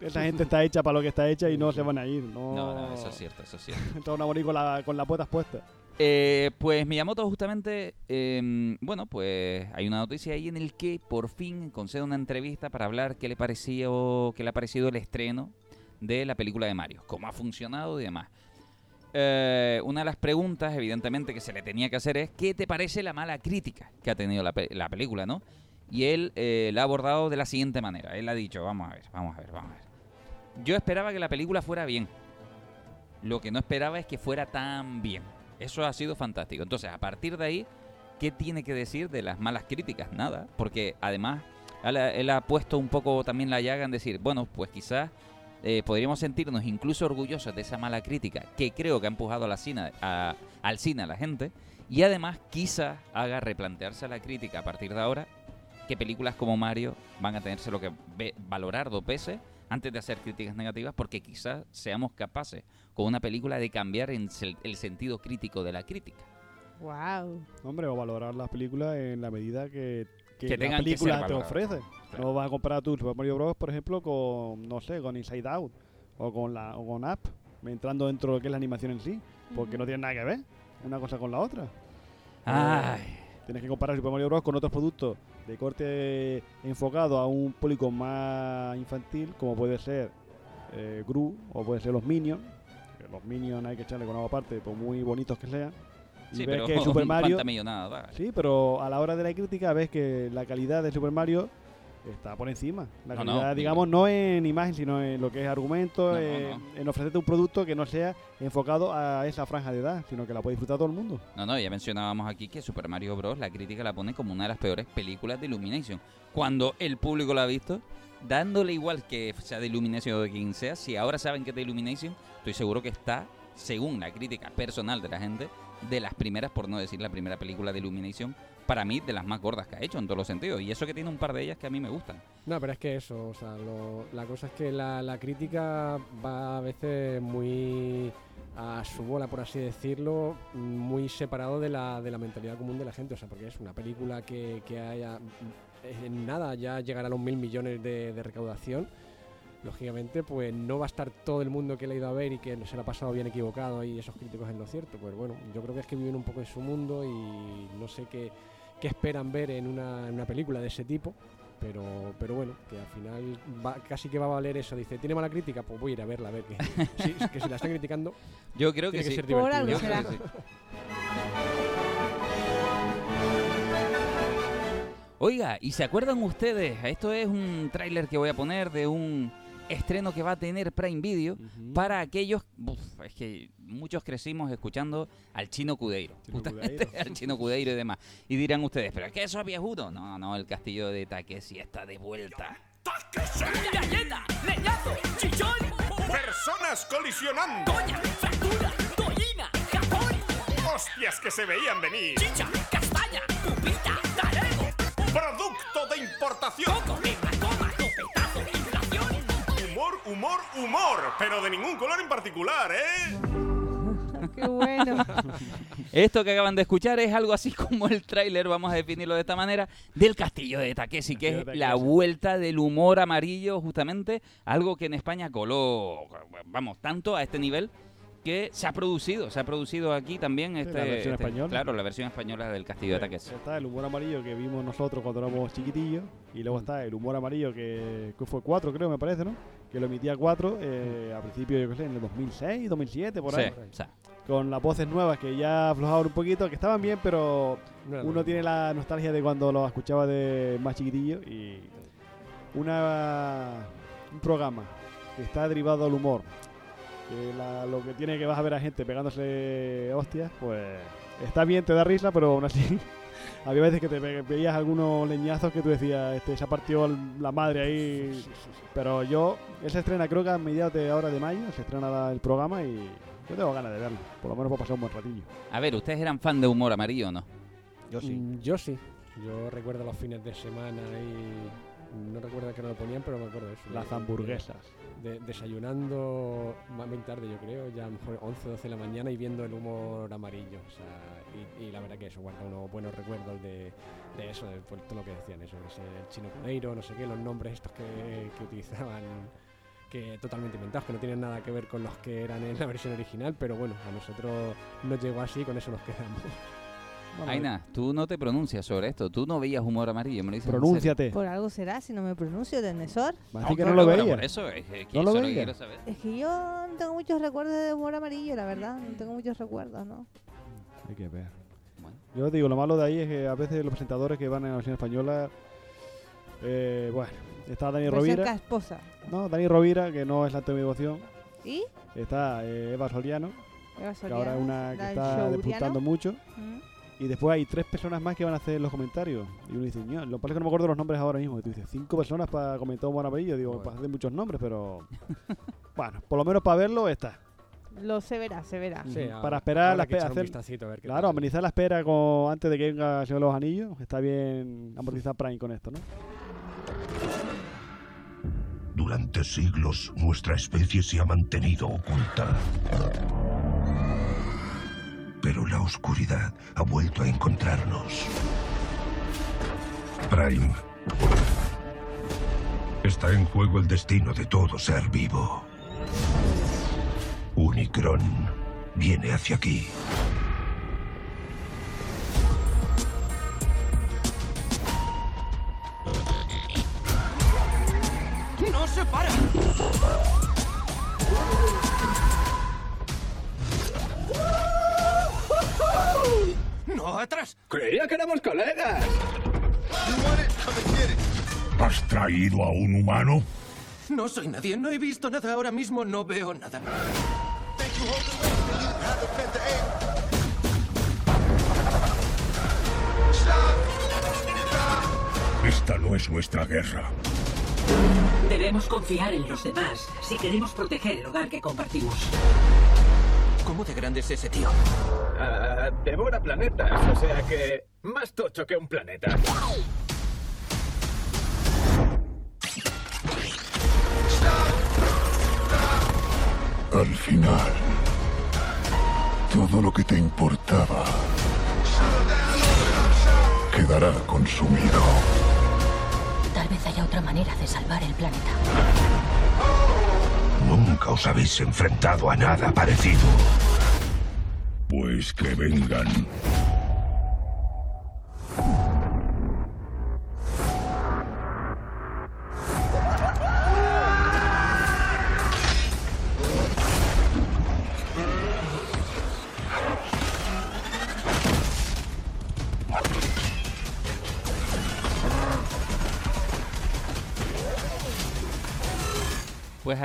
[SPEAKER 3] esa gente está hecha para lo que está hecha y no se van a ir. No,
[SPEAKER 2] No, no, eso es cierto, eso es cierto. *laughs*
[SPEAKER 3] Entonces, a morir con, la, con las puertas puestas.
[SPEAKER 2] Eh, pues Miyamoto justamente, eh, bueno, pues hay una noticia ahí en el que por fin concede una entrevista para hablar qué le pareció, qué le ha parecido el estreno de la película de Mario, cómo ha funcionado y demás. Eh, una de las preguntas, evidentemente, que se le tenía que hacer es ¿qué te parece la mala crítica que ha tenido la, pe- la película, no? Y él eh, la ha abordado de la siguiente manera. Él ha dicho, vamos a ver, vamos a ver, vamos a ver. Yo esperaba que la película fuera bien. Lo que no esperaba es que fuera tan bien. Eso ha sido fantástico. Entonces, a partir de ahí, ¿qué tiene que decir de las malas críticas? Nada, porque además él ha puesto un poco también la llaga en decir, bueno, pues quizás eh, podríamos sentirnos incluso orgullosos de esa mala crítica que creo que ha empujado a la cine, a- al cine a la gente y además quizás haga replantearse la crítica a partir de ahora que películas como Mario van a tenerse lo que ve- valorar dos veces antes de hacer críticas negativas, porque quizás seamos capaces con una película de cambiar en sel- el sentido crítico de la crítica.
[SPEAKER 4] Wow.
[SPEAKER 3] Hombre, o valorar las películas en la medida que, que,
[SPEAKER 2] Que
[SPEAKER 3] la
[SPEAKER 2] tengan que
[SPEAKER 3] película te ofrece. No vas a comparar tu Super Mario Bros., por ejemplo, con, no sé, con Inside Out o con, la, o con Up, entrando dentro de lo que es la animación en sí, porque no tiene nada que ver una cosa con la otra.
[SPEAKER 2] Ay.
[SPEAKER 3] Eh, Tienes que comparar Super Mario Bros. con otros productos de corte enfocado a un público más infantil, como puede ser eh, Gru o puede ser los Minions. que Los Minions hay que echarle con agua aparte, por muy bonitos que sean. Y
[SPEAKER 2] Sí,
[SPEAKER 3] ves
[SPEAKER 2] pero
[SPEAKER 3] que Super *laughs* Mario
[SPEAKER 2] ¿cuánta millonada da?
[SPEAKER 3] Sí, pero a la hora de la crítica ves que la calidad de Super Mario está por encima. La
[SPEAKER 2] No,
[SPEAKER 3] calidad, digamos, no en imagen, sino en lo que es argumento, en,
[SPEAKER 2] no.
[SPEAKER 3] en ofrecerte un producto que no sea enfocado a esa franja de edad, sino que la puede disfrutar todo el mundo.
[SPEAKER 2] No, no, ya mencionábamos aquí que Super Mario Bros. la crítica la pone como una de las peores películas de Illumination. Cuando el público la ha visto, dándole igual que sea de Illumination o de quien sea, si ahora saben que es de Illumination, estoy seguro que está, según la crítica personal de la gente, de las primeras, por no decir la primera película de Illumination, para mí de las más gordas que ha hecho en todos los sentidos. Y eso que tiene un par de ellas que a mí me gustan.
[SPEAKER 5] No, pero es que eso, o sea, lo- la cosa es que la, la crítica va a veces muy a su bola, por así decirlo, muy separado de la, de la mentalidad común de la gente, o sea, porque es una película que, que haya, en nada ya llegará a los mil millones de, de recaudación. Lógicamente, pues no va a estar todo el mundo que le ha ido a ver y que se lo ha pasado bien equivocado y esos críticos en lo cierto. Pues bueno, yo creo que es que viven un poco en su mundo y no sé qué, qué esperan ver en una, en una película de ese tipo. Pero, pero bueno, que al final va- casi que va a valer eso. Dice, ¿tiene mala crítica? Pues voy a ir a verla a ver que, *laughs* sí, que si la están criticando.
[SPEAKER 2] Yo creo que
[SPEAKER 5] tiene
[SPEAKER 2] sí.
[SPEAKER 5] ser
[SPEAKER 4] Por
[SPEAKER 5] divertido.
[SPEAKER 4] algo
[SPEAKER 2] Yo creo
[SPEAKER 4] será.
[SPEAKER 2] que sí. Oiga, ¿y se acuerdan ustedes? Esto es un tráiler que voy a poner de un estreno que va a tener Prime Video para aquellos... Uf, es que muchos crecimos escuchando al Chino Cudeiro.
[SPEAKER 3] Chino
[SPEAKER 2] justamente *laughs*
[SPEAKER 3] Cudeiro.
[SPEAKER 2] al Chino Cudeiro y demás. Y dirán ustedes, ¿pero es que eso es viejudo? No, no, el castillo de Takeshi está de vuelta.
[SPEAKER 9] ¡Galleta! ¡Leñazo! ¡Chichón!
[SPEAKER 13] ¡Personas colisionando!
[SPEAKER 9] ¡Coña! ¡Fractura! ¡Dollina! ¡Japón!
[SPEAKER 13] ¡Hostias que se veían venir!
[SPEAKER 9] ¡Chicha!
[SPEAKER 13] Humor, pero de ningún color en particular, ¿eh? *laughs*
[SPEAKER 4] Qué bueno.
[SPEAKER 2] Esto que acaban de escuchar es algo así como el tráiler, vamos a definirlo de esta manera, del castillo de Takeshi, que es la vuelta del humor amarillo, justamente, algo que en España coló, vamos, tanto a este nivel que se ha producido, se ha producido aquí también este,
[SPEAKER 3] la versión
[SPEAKER 2] este-
[SPEAKER 3] española.
[SPEAKER 2] claro, la versión española del castillo de Takeshi.
[SPEAKER 3] Está el humor amarillo que vimos nosotros cuando éramos chiquitillos. Y luego está el humor amarillo que, que fue 4, creo, me parece, ¿no? Que lo emitía 4 eh, a principio, yo qué sé, en el 2006, 2007, por
[SPEAKER 2] Sí,
[SPEAKER 3] ahí. Con las voces nuevas que ya aflojaban un poquito, que estaban bien, pero uno tiene la nostalgia de cuando lo escuchaba de más chiquitillo. Y una un programa que está derivado al humor. Que la- lo que tiene que vas a ver a gente pegándose hostias, pues está bien, te da risa, pero aún así *laughs* había veces que te ve- veías algunos leñazos que tú decías, este se ha partido la madre ahí. Pero yo, él se estrena creo que a mediados de ahora de mayo, se estrena el programa y yo tengo ganas de verlo. Por lo menos para pasar un buen ratillo.
[SPEAKER 2] a ver, ¿ustedes eran fan de humor amarillo o no?
[SPEAKER 3] Yo sí.
[SPEAKER 5] Mm, Yo sí. Yo recuerdo los fines de semana y no recuerdo que no lo ponían, pero me acuerdo de eso.
[SPEAKER 3] Las
[SPEAKER 5] de-
[SPEAKER 3] hamburguesas.
[SPEAKER 5] de- desayunando más bien tarde, yo creo, ya a lo mejor 11, 12 de la mañana y viendo el humor amarillo. O sea, y, y la verdad que eso guarda unos buenos recuerdos de, de eso, de pues, todo lo que decían, eso, ese el chino cudeiro, no sé qué, los nombres estos que, que utilizaban que totalmente inventados, que no tienen nada que ver con los que eran en la versión original, pero bueno, a nosotros nos llegó así, con eso nos quedamos.
[SPEAKER 3] Bueno,
[SPEAKER 2] Aina, tú no te pronuncias sobre esto, tú no veías humor amarillo, me lo dices.
[SPEAKER 3] Pronúnciate.
[SPEAKER 4] Por algo será, si no me pronuncio, Tenesor.
[SPEAKER 3] Así que
[SPEAKER 2] No,
[SPEAKER 3] no lo veía.
[SPEAKER 2] Por eso es, es que
[SPEAKER 3] No lo
[SPEAKER 2] eso
[SPEAKER 3] veía.
[SPEAKER 2] quiero saber.
[SPEAKER 4] Es que yo no tengo muchos recuerdos de humor amarillo, la verdad. No tengo muchos recuerdos, ¿no?
[SPEAKER 3] Hay que ver.
[SPEAKER 2] Bueno.
[SPEAKER 3] Yo te digo, lo malo de ahí es que a veces los presentadores que van en la versión española. Eh, bueno, está Dani
[SPEAKER 4] Versión
[SPEAKER 3] Rovira.
[SPEAKER 4] casposa.
[SPEAKER 3] No, Dani Rovira, que no es la de mi devoción.
[SPEAKER 4] ¿Y?
[SPEAKER 3] Está eh, Eva Soriano,
[SPEAKER 4] Eva
[SPEAKER 3] que ahora es una que está disputando mucho.
[SPEAKER 4] Mm.
[SPEAKER 3] Y después hay tres personas más que van a hacer los comentarios. Y uno dice, "Ño, lo que pasa es que no me acuerdo los nombres ahora mismo. Y tú dices, cinco personas para comentar un buen apellido. Digo,
[SPEAKER 5] Bueno.
[SPEAKER 3] para hacer muchos nombres, pero. *laughs* bueno, por lo menos para verlo está.
[SPEAKER 4] Lo se verá, se verá.
[SPEAKER 5] Sí, ahora-
[SPEAKER 3] Para esperar la espera. hacer-
[SPEAKER 5] vistacito a ver qué
[SPEAKER 3] claro,
[SPEAKER 5] tal.
[SPEAKER 3] amenizar la espera con, antes de que venga el Señor de los Anillos. Está bien amortizar *laughs* Prime con esto, ¿no?
[SPEAKER 14] Durante siglos nuestra especie se ha mantenido oculta. Pero la oscuridad ha vuelto a encontrarnos. Prime. Está en juego el destino de todo ser vivo. Unicron viene hacia aquí.
[SPEAKER 9] ¡No se para! Atrás!
[SPEAKER 15] Creía que éramos colegas.
[SPEAKER 14] ¿Has traído a un humano?
[SPEAKER 10] No soy nadie, no he visto nada ahora mismo, no veo nada.
[SPEAKER 14] Esta no es nuestra guerra.
[SPEAKER 16] Debemos confiar en los demás si queremos proteger el hogar que compartimos.
[SPEAKER 10] ¿Cómo de grande es ese tío?
[SPEAKER 15] Ah, devora planetas, o sea que más tocho que un planeta.
[SPEAKER 14] Al final, todo lo que te importaba quedará consumido.
[SPEAKER 17] Tal vez haya otra manera de salvar el planeta.
[SPEAKER 14] Nunca os habéis enfrentado a nada parecido. Pues que vengan.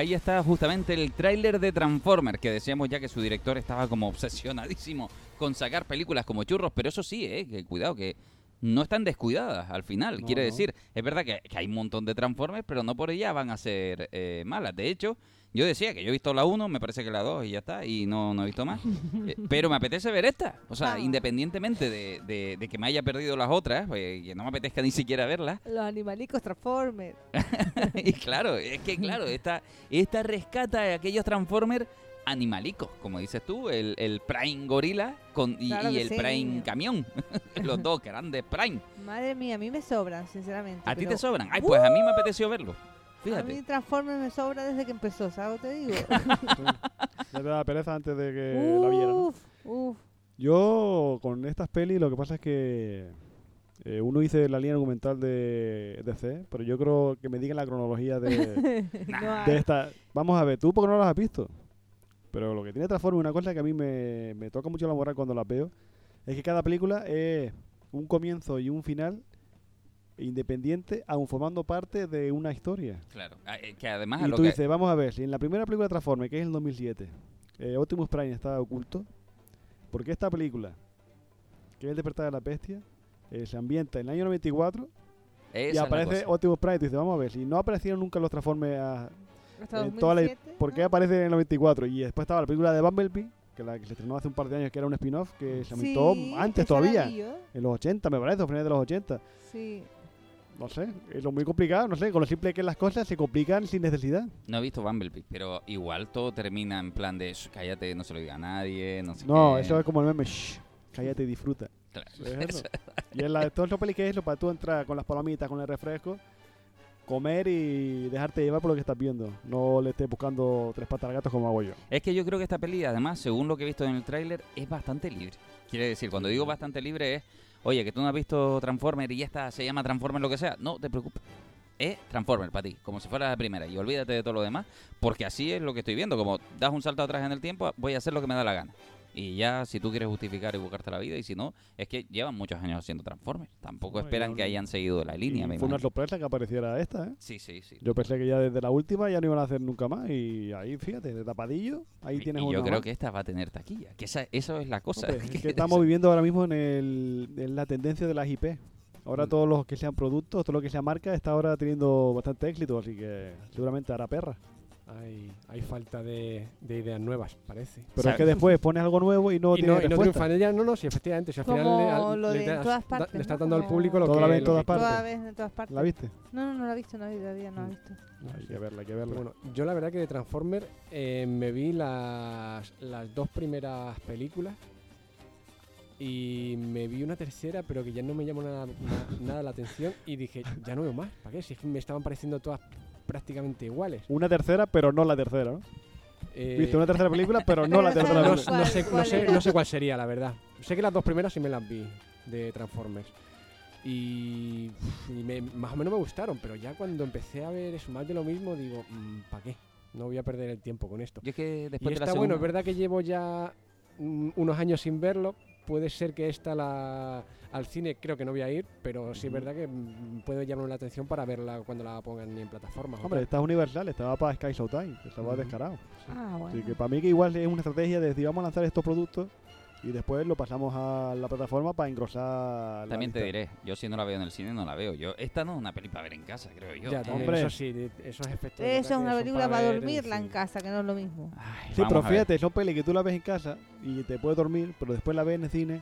[SPEAKER 2] Ahí está justamente el tráiler de Transformers, que decíamos ya que su director estaba como obsesionadísimo con sacar películas como churros, pero eso sí, eh, que cuidado, que no están descuidadas al final.
[SPEAKER 3] No,
[SPEAKER 2] Quiere
[SPEAKER 3] no.
[SPEAKER 2] decir, es verdad que, que hay un montón de Transformers, pero no por ellas van a ser eh, malas. De hecho, yo decía que yo he visto la 1, me parece que la 2 y ya está, y no, no he visto más. *laughs* Eh, pero me apetece ver esta. O sea,
[SPEAKER 4] Ah.
[SPEAKER 2] independientemente de, de- de que me haya perdido las otras, eh, que no me apetezca ni siquiera verlas. *laughs*
[SPEAKER 4] Los animalicos Transformers. *laughs*
[SPEAKER 2] y claro, es que claro, esta, esta rescata a aquellos Transformers animalicos, como dices tú, el, el Prime Gorila con, y,
[SPEAKER 4] Claro
[SPEAKER 2] y
[SPEAKER 4] que
[SPEAKER 2] el
[SPEAKER 4] sí,
[SPEAKER 2] Prime
[SPEAKER 4] niño.
[SPEAKER 2] Camión. Los dos grandes Prime.
[SPEAKER 4] Madre mía, a mí me sobran, sinceramente.
[SPEAKER 2] ¿A ti te sobran? Ay, pues a mí me apeteció verlo.
[SPEAKER 4] A mí. Transformers me sobra desde que empezó, ¿sabes? Te digo. *laughs*
[SPEAKER 3] Ya te pereza antes de que la viera, ¿no?
[SPEAKER 4] Uf.
[SPEAKER 3] Yo, con estas pelis, lo que pasa es que eh, uno dice la línea argumental de DC, pero yo creo que me digan la cronología de *laughs* esta. Vamos a ver, tú porque no las has visto. Pero lo que tiene Transformers, una cosa que a mí me, me toca mucho la moral cuando las veo, es que cada película es un comienzo y un final independiente, aun formando parte de una historia.
[SPEAKER 2] Claro, ah, eh, que además a
[SPEAKER 3] Y
[SPEAKER 2] lo
[SPEAKER 3] tú
[SPEAKER 2] que-
[SPEAKER 3] dices, vamos a ver, si en la primera película de Transformers, que es el 2007, eh, Optimus Prime estaba oculto, ¿por qué esta película, que es el despertar de la bestia, eh, se ambienta en el año 94
[SPEAKER 2] Esa
[SPEAKER 3] y aparece. Optimus Prime? Y tú dices, vamos a ver, si no aparecieron nunca los Transformers a-
[SPEAKER 4] Hasta
[SPEAKER 3] en toda la-
[SPEAKER 4] 2007,
[SPEAKER 3] ¿por qué aparece en el 94? Y después estaba la película de Bumblebee, que la que se estrenó hace un par de años, que era un spin-off, que se ambientó
[SPEAKER 4] Sí,
[SPEAKER 3] antes todavía, en los 80, me parece, a finales de los 80.
[SPEAKER 4] Sí.
[SPEAKER 3] No sé, es lo muy complicado, no sé, con lo simple que las cosas se complican sin necesidad.
[SPEAKER 2] No he visto Bumblebee, pero igual todo termina en plan de "Shh, cállate, no se lo diga a nadie, no sé
[SPEAKER 3] No,
[SPEAKER 2] qué".
[SPEAKER 3] eso es como el meme, shh, cállate y disfruta.
[SPEAKER 2] Claro.
[SPEAKER 3] Es *laughs* eso. y en la, todo eso peli que es lo para tú entrar con las palomitas, con el refresco, comer y dejarte llevar por lo que estás viendo. No le estés buscando tres patas al gato como hago yo.
[SPEAKER 2] Es que yo creo que esta peli, además, según lo que he visto en el tráiler, es bastante libre. Quiere decir, cuando digo bastante libre es, oye, que tú no has visto Transformer y ya está, se llama Transformer lo que sea. No te preocupes. Es Transformer para ti, como si fuera la primera. Y olvídate de todo lo demás, porque así es lo que estoy viendo. Como das un salto atrás en el tiempo, voy a hacer lo que me da la gana. Y ya, si tú quieres justificar y buscarte la vida, y si no, es que llevan muchos años haciendo Transformers. Tampoco
[SPEAKER 3] No,
[SPEAKER 2] esperan que hayan seguido la línea, me
[SPEAKER 3] fue una sorpresa que apareciera esta, ¿eh?
[SPEAKER 2] Sí, sí, sí.
[SPEAKER 3] Yo pensé que ya desde la última ya no iban a hacer nunca más. Y ahí, fíjate, de tapadillo, ahí tienes
[SPEAKER 2] Y
[SPEAKER 3] una
[SPEAKER 2] yo creo
[SPEAKER 3] más.
[SPEAKER 2] que esta va a tener taquilla. Que esa, eso es la cosa.
[SPEAKER 3] Es *laughs* que estamos viviendo ahora mismo en, el, en la tendencia de las IP.
[SPEAKER 2] Mm.
[SPEAKER 3] Ahora todos los que sean productos, todo lo que sea marca, está ahora teniendo bastante éxito, así que seguramente hará perra.
[SPEAKER 5] Hay, hay falta de, de ideas nuevas, parece.
[SPEAKER 3] Pero es que después pones algo nuevo y no
[SPEAKER 5] y
[SPEAKER 3] tiene
[SPEAKER 5] no, y no triunfan ella, no, no, si efectivamente, si al final
[SPEAKER 4] Como
[SPEAKER 5] le, al-
[SPEAKER 4] lo
[SPEAKER 5] le
[SPEAKER 4] de
[SPEAKER 5] das-
[SPEAKER 4] todas
[SPEAKER 5] da-
[SPEAKER 4] partes,
[SPEAKER 5] le está
[SPEAKER 4] ¿no?
[SPEAKER 5] dando al público lo
[SPEAKER 3] Toda
[SPEAKER 5] que
[SPEAKER 3] en todas partes.
[SPEAKER 4] Toda vez en todas partes.
[SPEAKER 3] ¿La viste?
[SPEAKER 4] No, no, no la he visto, no, todavía no la he visto.
[SPEAKER 3] Hay que verla, hay que verla.
[SPEAKER 5] Bueno, yo la verdad que de Transformer eh, me vi las, las dos primeras películas y me vi una tercera, pero que ya no me llamó nada, na- nada la atención y dije, ya no veo más, ¿para qué? Si es que me estaban pareciendo todas prácticamente iguales.
[SPEAKER 3] Una tercera, pero no la tercera, ¿no?
[SPEAKER 5] Eh,
[SPEAKER 3] Viste una tercera película, pero no la *laughs* tercera
[SPEAKER 5] no,
[SPEAKER 3] película.
[SPEAKER 5] no sé, no,
[SPEAKER 4] ¿Cuál
[SPEAKER 5] sé, no sé cuál sería, la verdad. Sé que las dos primeras sí me las vi de Transformers. Y, y me- más o menos me gustaron, pero ya cuando empecé a ver eso más de lo mismo, digo, ¿para qué? No voy a perder el tiempo con esto.
[SPEAKER 2] Yo es que
[SPEAKER 5] Y
[SPEAKER 2] después de la
[SPEAKER 5] está bueno, es
[SPEAKER 2] segunda-
[SPEAKER 5] verdad que llevo ya mm, unos años sin verlo. Puede ser que esta la al cine creo que no voy a ir, pero sí es verdad que mm, puede llamarme la atención para verla cuando la pongan en plataformas. o
[SPEAKER 3] Hombre, esta es universal, estaba para Sky Showtime, estaba
[SPEAKER 5] Ujú.
[SPEAKER 3] descarado.
[SPEAKER 4] Ah, bueno.
[SPEAKER 3] Así que para mí que igual es una estrategia de decir vamos a lanzar estos productos y después lo pasamos a la plataforma para engrosar la
[SPEAKER 2] También te
[SPEAKER 3] lista.
[SPEAKER 2] diré, yo si no la veo en el cine no la veo. Yo esta no es una peli para ver en casa, creo yo.
[SPEAKER 5] Ya,
[SPEAKER 2] ¿eh?
[SPEAKER 3] Hombre.
[SPEAKER 5] eso sí, esos efectos.
[SPEAKER 4] Eso es una película para
[SPEAKER 5] en
[SPEAKER 4] dormirla en casa, que no es lo mismo.
[SPEAKER 2] Ay,
[SPEAKER 3] Sí, pero fíjate, son pelis que tú la ves en casa y te puedes dormir, pero después la ves en el cine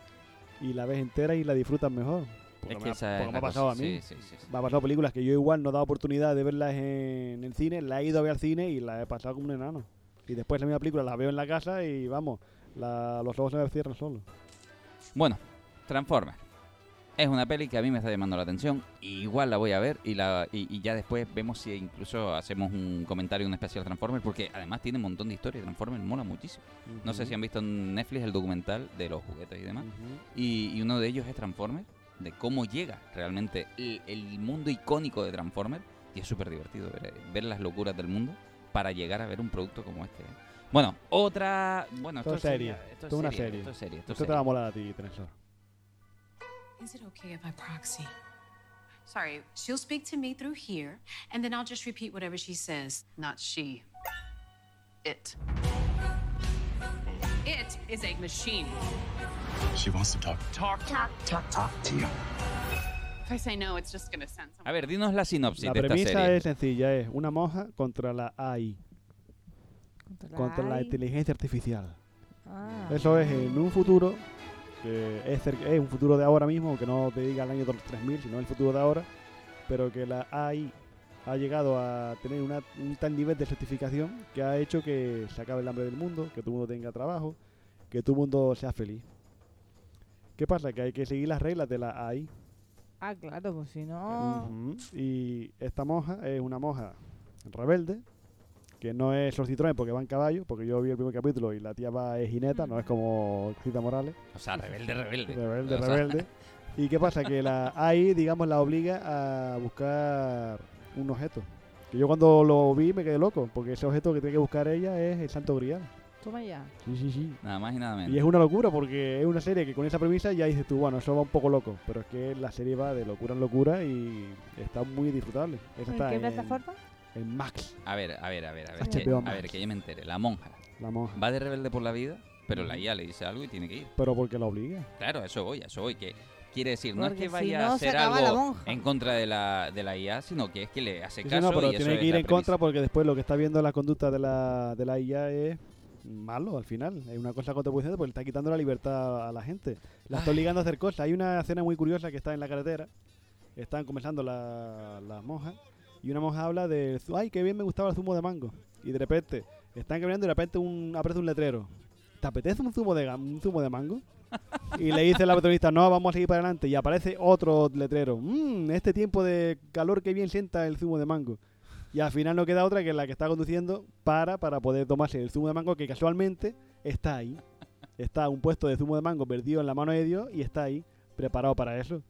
[SPEAKER 3] y la ves entera y la disfrutas mejor. Porque
[SPEAKER 2] Es que
[SPEAKER 3] ha-
[SPEAKER 2] esa
[SPEAKER 3] porque
[SPEAKER 2] es
[SPEAKER 3] me ha pasado
[SPEAKER 2] cosa,
[SPEAKER 3] a mí.
[SPEAKER 2] sí, sí, sí, sí.
[SPEAKER 3] Me ha pasado películas que yo igual no he dado oportunidad de verlas en el cine, la he ido a ver al cine y la he pasado como un enano. Y después la misma película la veo en la casa y vamos, la- los ojos se me cierran solos.
[SPEAKER 2] Bueno, Transformers. Es una peli que a mí me está llamando la atención. y igual la voy a ver y, la, y, y ya después vemos si incluso hacemos un comentario, un especial Transformers, porque además tiene un montón de historias. Transformers mola muchísimo. No sé si han visto en Netflix el documental de los juguetes y demás. y, y uno de ellos es Transformers, de cómo llega realmente el, el mundo icónico de Transformers. Y es súper divertido ver, ver las locuras del mundo para llegar a ver un producto como este. ¿eh? Bueno, otra... Bueno,
[SPEAKER 3] Esto
[SPEAKER 2] esto,
[SPEAKER 3] es
[SPEAKER 2] sería-
[SPEAKER 3] serie,
[SPEAKER 2] Esto
[SPEAKER 3] esto es una
[SPEAKER 2] serie,
[SPEAKER 3] serie.
[SPEAKER 2] Esto es serie. Esto es
[SPEAKER 3] Esto te
[SPEAKER 2] serie.
[SPEAKER 3] va a molar a ti, Tresor.
[SPEAKER 18] Is it okay if I proxy? Sorry, she'll speak to me through here, and then I'll just repeat whatever she says. Not she. It. It is a machine.
[SPEAKER 19] She wants to talk.
[SPEAKER 18] Talk, talk,
[SPEAKER 19] Talk, talk to you.
[SPEAKER 18] If I say no, it's just gonna send someone.
[SPEAKER 2] A ver, dinos la sinopsis
[SPEAKER 3] La
[SPEAKER 2] de esta
[SPEAKER 3] premisa
[SPEAKER 2] serie.
[SPEAKER 3] es sencilla, es una monja contra la AI, contra la
[SPEAKER 4] AI.
[SPEAKER 3] inteligencia artificial.
[SPEAKER 4] Ah.
[SPEAKER 3] Eso es en un futuro, que es, un futuro de ahora mismo, que no te diga el año 3000, sino el futuro de ahora, pero que la AI ha llegado a tener una- un tal nivel de certificación que ha hecho que se acabe el hambre del mundo, que todo el mundo tenga trabajo, que todo el mundo sea feliz. ¿Qué pasa? Que hay que seguir las reglas de la AI.
[SPEAKER 4] Ah, claro, pues si no.
[SPEAKER 3] Y esta monja es una monja rebelde, que no es Sorcitrón porque va en caballo, porque yo vi el primer capítulo y la tía va es jineta, no es como Cita Morales.
[SPEAKER 2] O sea, rebelde, rebelde.
[SPEAKER 3] Rebelde,
[SPEAKER 2] O sea,
[SPEAKER 3] rebelde. *laughs* ¿Y qué pasa? Que la AI, digamos, la obliga a buscar un objeto. Que yo cuando lo vi me quedé loco, porque ese objeto que tiene que buscar ella es el Santo Grial.
[SPEAKER 4] Toma ya.
[SPEAKER 3] Sí, sí, sí.
[SPEAKER 2] Nada más y nada menos.
[SPEAKER 3] Y es una locura porque es una serie que con esa premisa ya dices tú, bueno, eso va un poco loco, pero es que la serie va de locura en locura y está muy disfrutable. Esa
[SPEAKER 4] ¿En
[SPEAKER 3] está
[SPEAKER 4] qué
[SPEAKER 3] en,
[SPEAKER 4] plataforma?
[SPEAKER 3] En Max,
[SPEAKER 2] A ver, a ver, a ver, a ver. Que, a ver, que yo me entere. La monja
[SPEAKER 3] la monja.
[SPEAKER 2] va de rebelde por la vida, pero la IA le dice algo y tiene que ir.
[SPEAKER 3] Pero porque la obliga.
[SPEAKER 2] Claro, eso voy, eso voy. Que quiere decir, no es que
[SPEAKER 4] si
[SPEAKER 2] vaya
[SPEAKER 4] no,
[SPEAKER 2] a hacer
[SPEAKER 4] la
[SPEAKER 2] algo en contra de la, de la IA, sino que es que le hace
[SPEAKER 3] Sí, sí,
[SPEAKER 2] caso
[SPEAKER 3] no, pero
[SPEAKER 2] y
[SPEAKER 3] tiene que ir
[SPEAKER 2] la
[SPEAKER 3] en contra porque después lo que está viendo la conducta de la, de la IA es malo al final. Es una cosa contraproducente porque le está quitando la libertad a la gente. La está
[SPEAKER 2] Ay.
[SPEAKER 3] obligando a hacer cosas. Hay una escena muy curiosa que está en la carretera. Están comenzando la- las monjas y una monja habla de, ay, qué bien me gustaba el zumo de mango. Y de repente están caminando y de repente un, aparece un letrero. ¿Te apetece un zumo de, un zumo de mango? Y le dice la protagonista, no, vamos a seguir para adelante. Y aparece otro letrero. Mmm, este tiempo de calor que bien sienta el zumo de mango. Y al final no queda otra que la que está conduciendo para para poder tomarse el zumo de mango que casualmente está ahí. Está un puesto de zumo de mango perdido en la mano de Dios y está ahí, preparado para eso.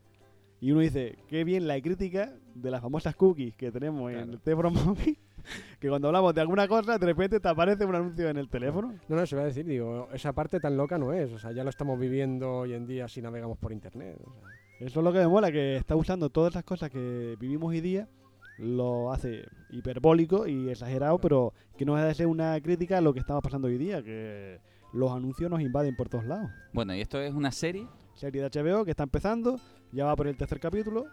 [SPEAKER 3] Y uno dice, qué bien la crítica de las famosas cookies que tenemos en el Móvil, *laughs* que cuando hablamos de alguna cosa, de repente te aparece un anuncio en el teléfono.
[SPEAKER 5] No, no, se va a decir, digo, esa parte tan loca no es. O sea, ya lo estamos viviendo hoy en día si navegamos por internet. o sea.
[SPEAKER 3] Eso es lo que me mola, que está usando todas esas cosas que vivimos hoy día, lo hace hiperbólico y exagerado, pero que no deja de ser una crítica a lo que estamos pasando hoy día, que los anuncios nos invaden por todos lados.
[SPEAKER 2] Bueno, y esto es una serie.
[SPEAKER 3] Serie de HBO que está empezando, ya va por el tercer capítulo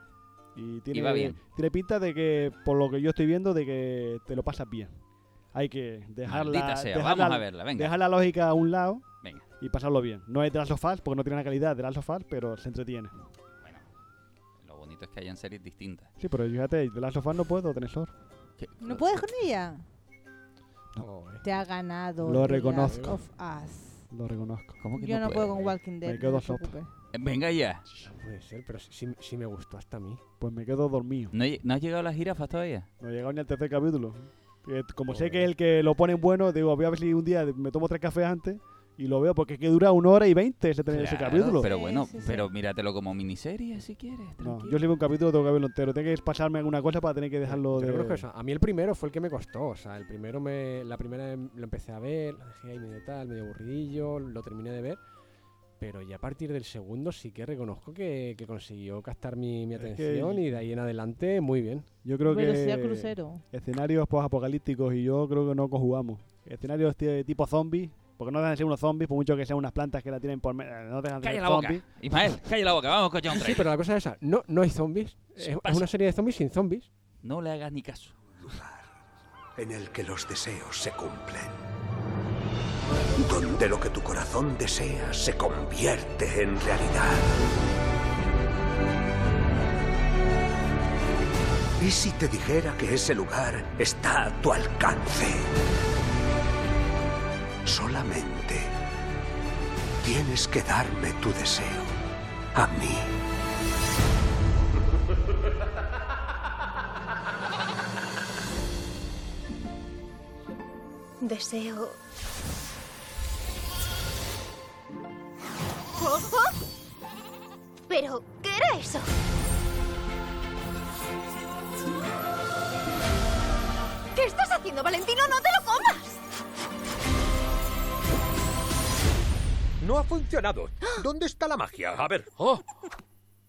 [SPEAKER 3] y tiene,
[SPEAKER 2] va bien.
[SPEAKER 3] tiene pinta de que, por lo que yo estoy viendo, de que te lo pasas bien. hay que dejar
[SPEAKER 2] Maldita
[SPEAKER 3] la,
[SPEAKER 2] sea, vamos a verla, venga.
[SPEAKER 3] dejar la lógica a un lado
[SPEAKER 2] Venga.
[SPEAKER 3] y pasarlo bien. No es The Last of Us, porque no tiene la calidad de The Last of Us, pero se entretiene.
[SPEAKER 2] Lo bonito es que hayan series distintas.
[SPEAKER 3] Sí, pero fíjate, The Last of Us no puedo tener sor.
[SPEAKER 4] ¿No puedes con ella?
[SPEAKER 5] No, eh.
[SPEAKER 4] Te ha ganado.
[SPEAKER 3] Lo
[SPEAKER 4] The
[SPEAKER 3] reconozco.
[SPEAKER 4] Last of Us.
[SPEAKER 3] Lo reconozco.
[SPEAKER 2] ¿Cómo
[SPEAKER 4] Yo no puedo con Walking Dead.
[SPEAKER 3] Me quedo
[SPEAKER 4] no te
[SPEAKER 3] sopa.
[SPEAKER 4] preocupes.
[SPEAKER 2] Eh, Venga ya.
[SPEAKER 5] No puede ser, pero sí, sí- sí me gustó hasta a mí.
[SPEAKER 3] Pues me quedo dormido.
[SPEAKER 2] ¿No, has llegado a las jirafas todavía?
[SPEAKER 3] No he llegado ni al tercer capítulo. Como sé que es el que lo ponen bueno, digo, voy a ver si un día me tomo tres cafés antes y lo veo, porque es que dura una hora y veinte ese, ese
[SPEAKER 2] Claro,
[SPEAKER 3] capítulo.
[SPEAKER 2] Pero bueno, pero míratelo como miniserie si quieres.
[SPEAKER 3] No, yo si veo un capítulo tengo que verlo entero. Tengo que pasarme alguna cosa para tener que dejarlo
[SPEAKER 5] Yo
[SPEAKER 3] de...
[SPEAKER 5] reconozco eso. A mí el primero fue el que me costó. O sea, el primero me. La primera lo empecé a ver, lo dejé ahí medio tal, medio aburridillo, lo terminé de ver. Pero ya a partir del segundo sí que reconozco que, que consiguió captar mi, mi
[SPEAKER 3] Es que-
[SPEAKER 5] atención y de ahí en adelante muy bien.
[SPEAKER 3] Yo creo
[SPEAKER 4] Velocidad
[SPEAKER 3] que
[SPEAKER 4] crucero.
[SPEAKER 3] escenarios post-apocalípticos y yo creo que no conjugamos. Escenarios ti- tipo zombies, porque no dejan de ser unos zombies, por mucho que sean unas plantas que la tienen por... me- No dejan de ser
[SPEAKER 2] la boca.
[SPEAKER 3] zombies.
[SPEAKER 2] Ismael, calla la boca. Vamos a escuchar un
[SPEAKER 5] Sí, pero la cosa es esa. No, no hay zombies. Es, una serie de zombies sin zombies.
[SPEAKER 2] No le hagas ni caso.
[SPEAKER 14] en el que los deseos se cumplen. Donde lo que tu corazón desea se convierte en realidad. ¿Y si te dijera que ese lugar está a tu alcance? Solamente tienes que darme tu deseo. A mí.
[SPEAKER 20] Deseo. ¿Pero qué era eso? ¿Qué estás haciendo, Valentino? ¡No te lo comas!
[SPEAKER 14] No ha funcionado. ¿Dónde está la magia? A ver. Oh.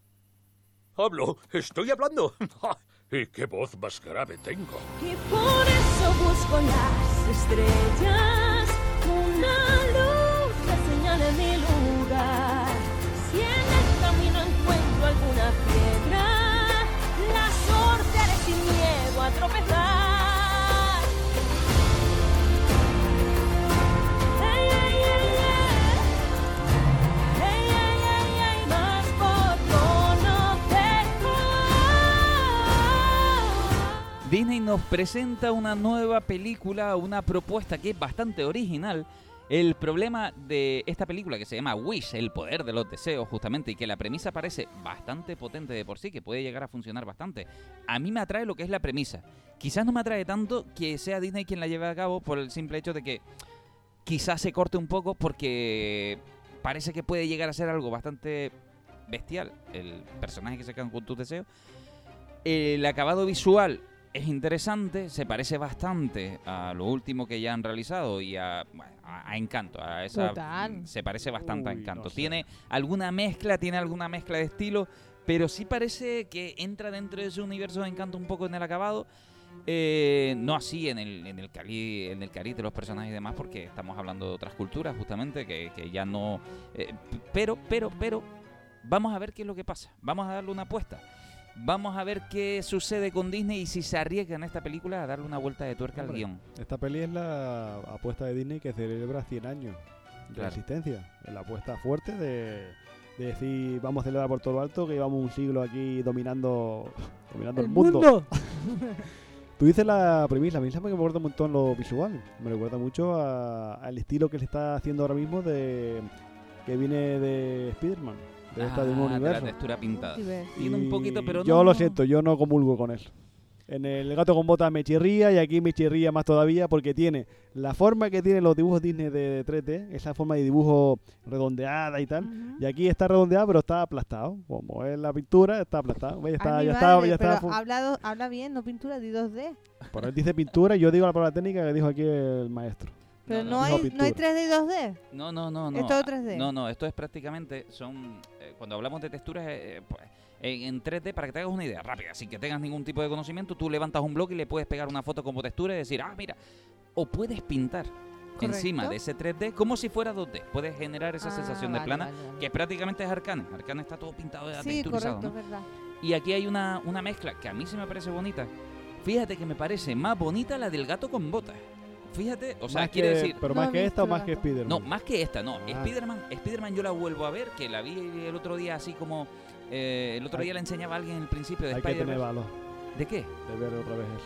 [SPEAKER 14] *gasps* Hablo, estoy hablando. *laughs* ¿Y qué voz más grave tengo?
[SPEAKER 21] Y por eso busco las estrellas, una luz que señale mi lugar. Si en el camino encuentro alguna piedra, la sortearé sin miedo a tropezar.
[SPEAKER 2] Disney nos presenta una nueva película, una propuesta que es bastante original. El problema de esta película que se llama Wish, el poder de los deseos, justamente, y que la premisa parece bastante potente de por sí, que puede llegar a funcionar bastante. A mí me atrae lo que es la premisa. Quizás no me atrae tanto que sea Disney quien la lleve a cabo por el simple hecho de que quizás se corte un poco porque parece que puede llegar a ser algo bastante bestial el personaje que se quedan con tus deseos. El acabado visual es interesante, se parece bastante a lo último que ya han realizado y a, bueno, a- a Encanto. A esa,
[SPEAKER 4] Total.
[SPEAKER 2] Se parece bastante a Encanto.
[SPEAKER 3] no sé.
[SPEAKER 2] Tiene alguna mezcla, tiene alguna mezcla de estilo, pero sí parece que entra dentro de ese universo de Encanto un poco en el acabado. Eh, no así en el, en el cari en el cariz de los personajes y demás, porque estamos hablando de otras culturas, justamente, que, que ya no. eh, pero, pero, pero, vamos a ver qué es lo que pasa. Vamos a darle una apuesta. Vamos a ver qué sucede con Disney y si se arriesga en esta película a darle una vuelta de tuerca al guion.
[SPEAKER 3] Esta peli es la apuesta de Disney que celebra 100 años de
[SPEAKER 2] Claro.
[SPEAKER 3] existencia. Es la apuesta fuerte de, de decir, vamos a celebrar por todo lo alto, que llevamos un siglo aquí dominando, *laughs* dominando el,
[SPEAKER 4] ¡El
[SPEAKER 3] mundo.
[SPEAKER 4] mundo! *laughs*
[SPEAKER 3] Tú dices la premisa, a mí me recuerda un montón lo visual. Me recuerda mucho a- al estilo que se está haciendo ahora mismo de que viene de Spider-Man, de esta de un
[SPEAKER 2] Ah, de la
[SPEAKER 3] universo.
[SPEAKER 2] textura pintada. Tiene un poquito, pero
[SPEAKER 3] yo
[SPEAKER 2] no-
[SPEAKER 3] lo siento, yo no comulgo con él. En el gato con botas me chirría y aquí me chirría más todavía porque tiene la forma que tienen los dibujos Disney de 3D, esa forma de dibujo redondeada y tal. Y aquí está redondeado pero está aplastado. Como es la pintura, está aplastado. ¿Ves? Está,
[SPEAKER 4] Ay, mi
[SPEAKER 3] ya está, ya está.
[SPEAKER 4] pero habla, habla bien, no pintura, di 2D.
[SPEAKER 3] Por él dice pintura y yo digo la palabra técnica que dijo aquí el maestro.
[SPEAKER 4] Pero
[SPEAKER 2] No,
[SPEAKER 4] no,
[SPEAKER 2] no.
[SPEAKER 4] hay, no hay
[SPEAKER 3] pintura.
[SPEAKER 4] 3D y 2D.
[SPEAKER 2] No, no, no, no.
[SPEAKER 4] ¿Es todo 3D?
[SPEAKER 2] No, no, esto es prácticamente, son, eh, cuando hablamos de texturas, eh, pues, en, en 3D, para que te hagas una idea rápida, sin que tengas ningún tipo de conocimiento, tú levantas un bloque y le puedes pegar una foto como textura y decir, ah, mira, o puedes pintar encima de ese 3D como si fuera 2D. Puedes generar esa
[SPEAKER 4] Ah,
[SPEAKER 2] sensación de plana,
[SPEAKER 4] vale, vale.
[SPEAKER 2] que prácticamente es Arcane. Arcane está todo pintado de
[SPEAKER 4] Sí,
[SPEAKER 2] texturizado,
[SPEAKER 4] correcto,
[SPEAKER 2] ¿no?
[SPEAKER 4] es verdad.
[SPEAKER 2] Y aquí hay una, una mezcla que a mí se me parece bonita. Fíjate que me parece más bonita la del gato con botas. Fíjate, o sea,
[SPEAKER 3] Más
[SPEAKER 2] quiere
[SPEAKER 3] que-
[SPEAKER 2] decir...
[SPEAKER 3] pero más que esta o más que Spider-Man.
[SPEAKER 2] No, más que esta, no.
[SPEAKER 3] Ah.
[SPEAKER 2] Spider-Man, Spider-Man yo la vuelvo a ver, que la vi el otro día así como... eh, el otro
[SPEAKER 3] Hay-
[SPEAKER 2] día le enseñaba a alguien en el principio de
[SPEAKER 3] Hay que tener
[SPEAKER 2] Spider-Man.
[SPEAKER 3] valor
[SPEAKER 2] ¿De qué?
[SPEAKER 3] de ver otra vez eso.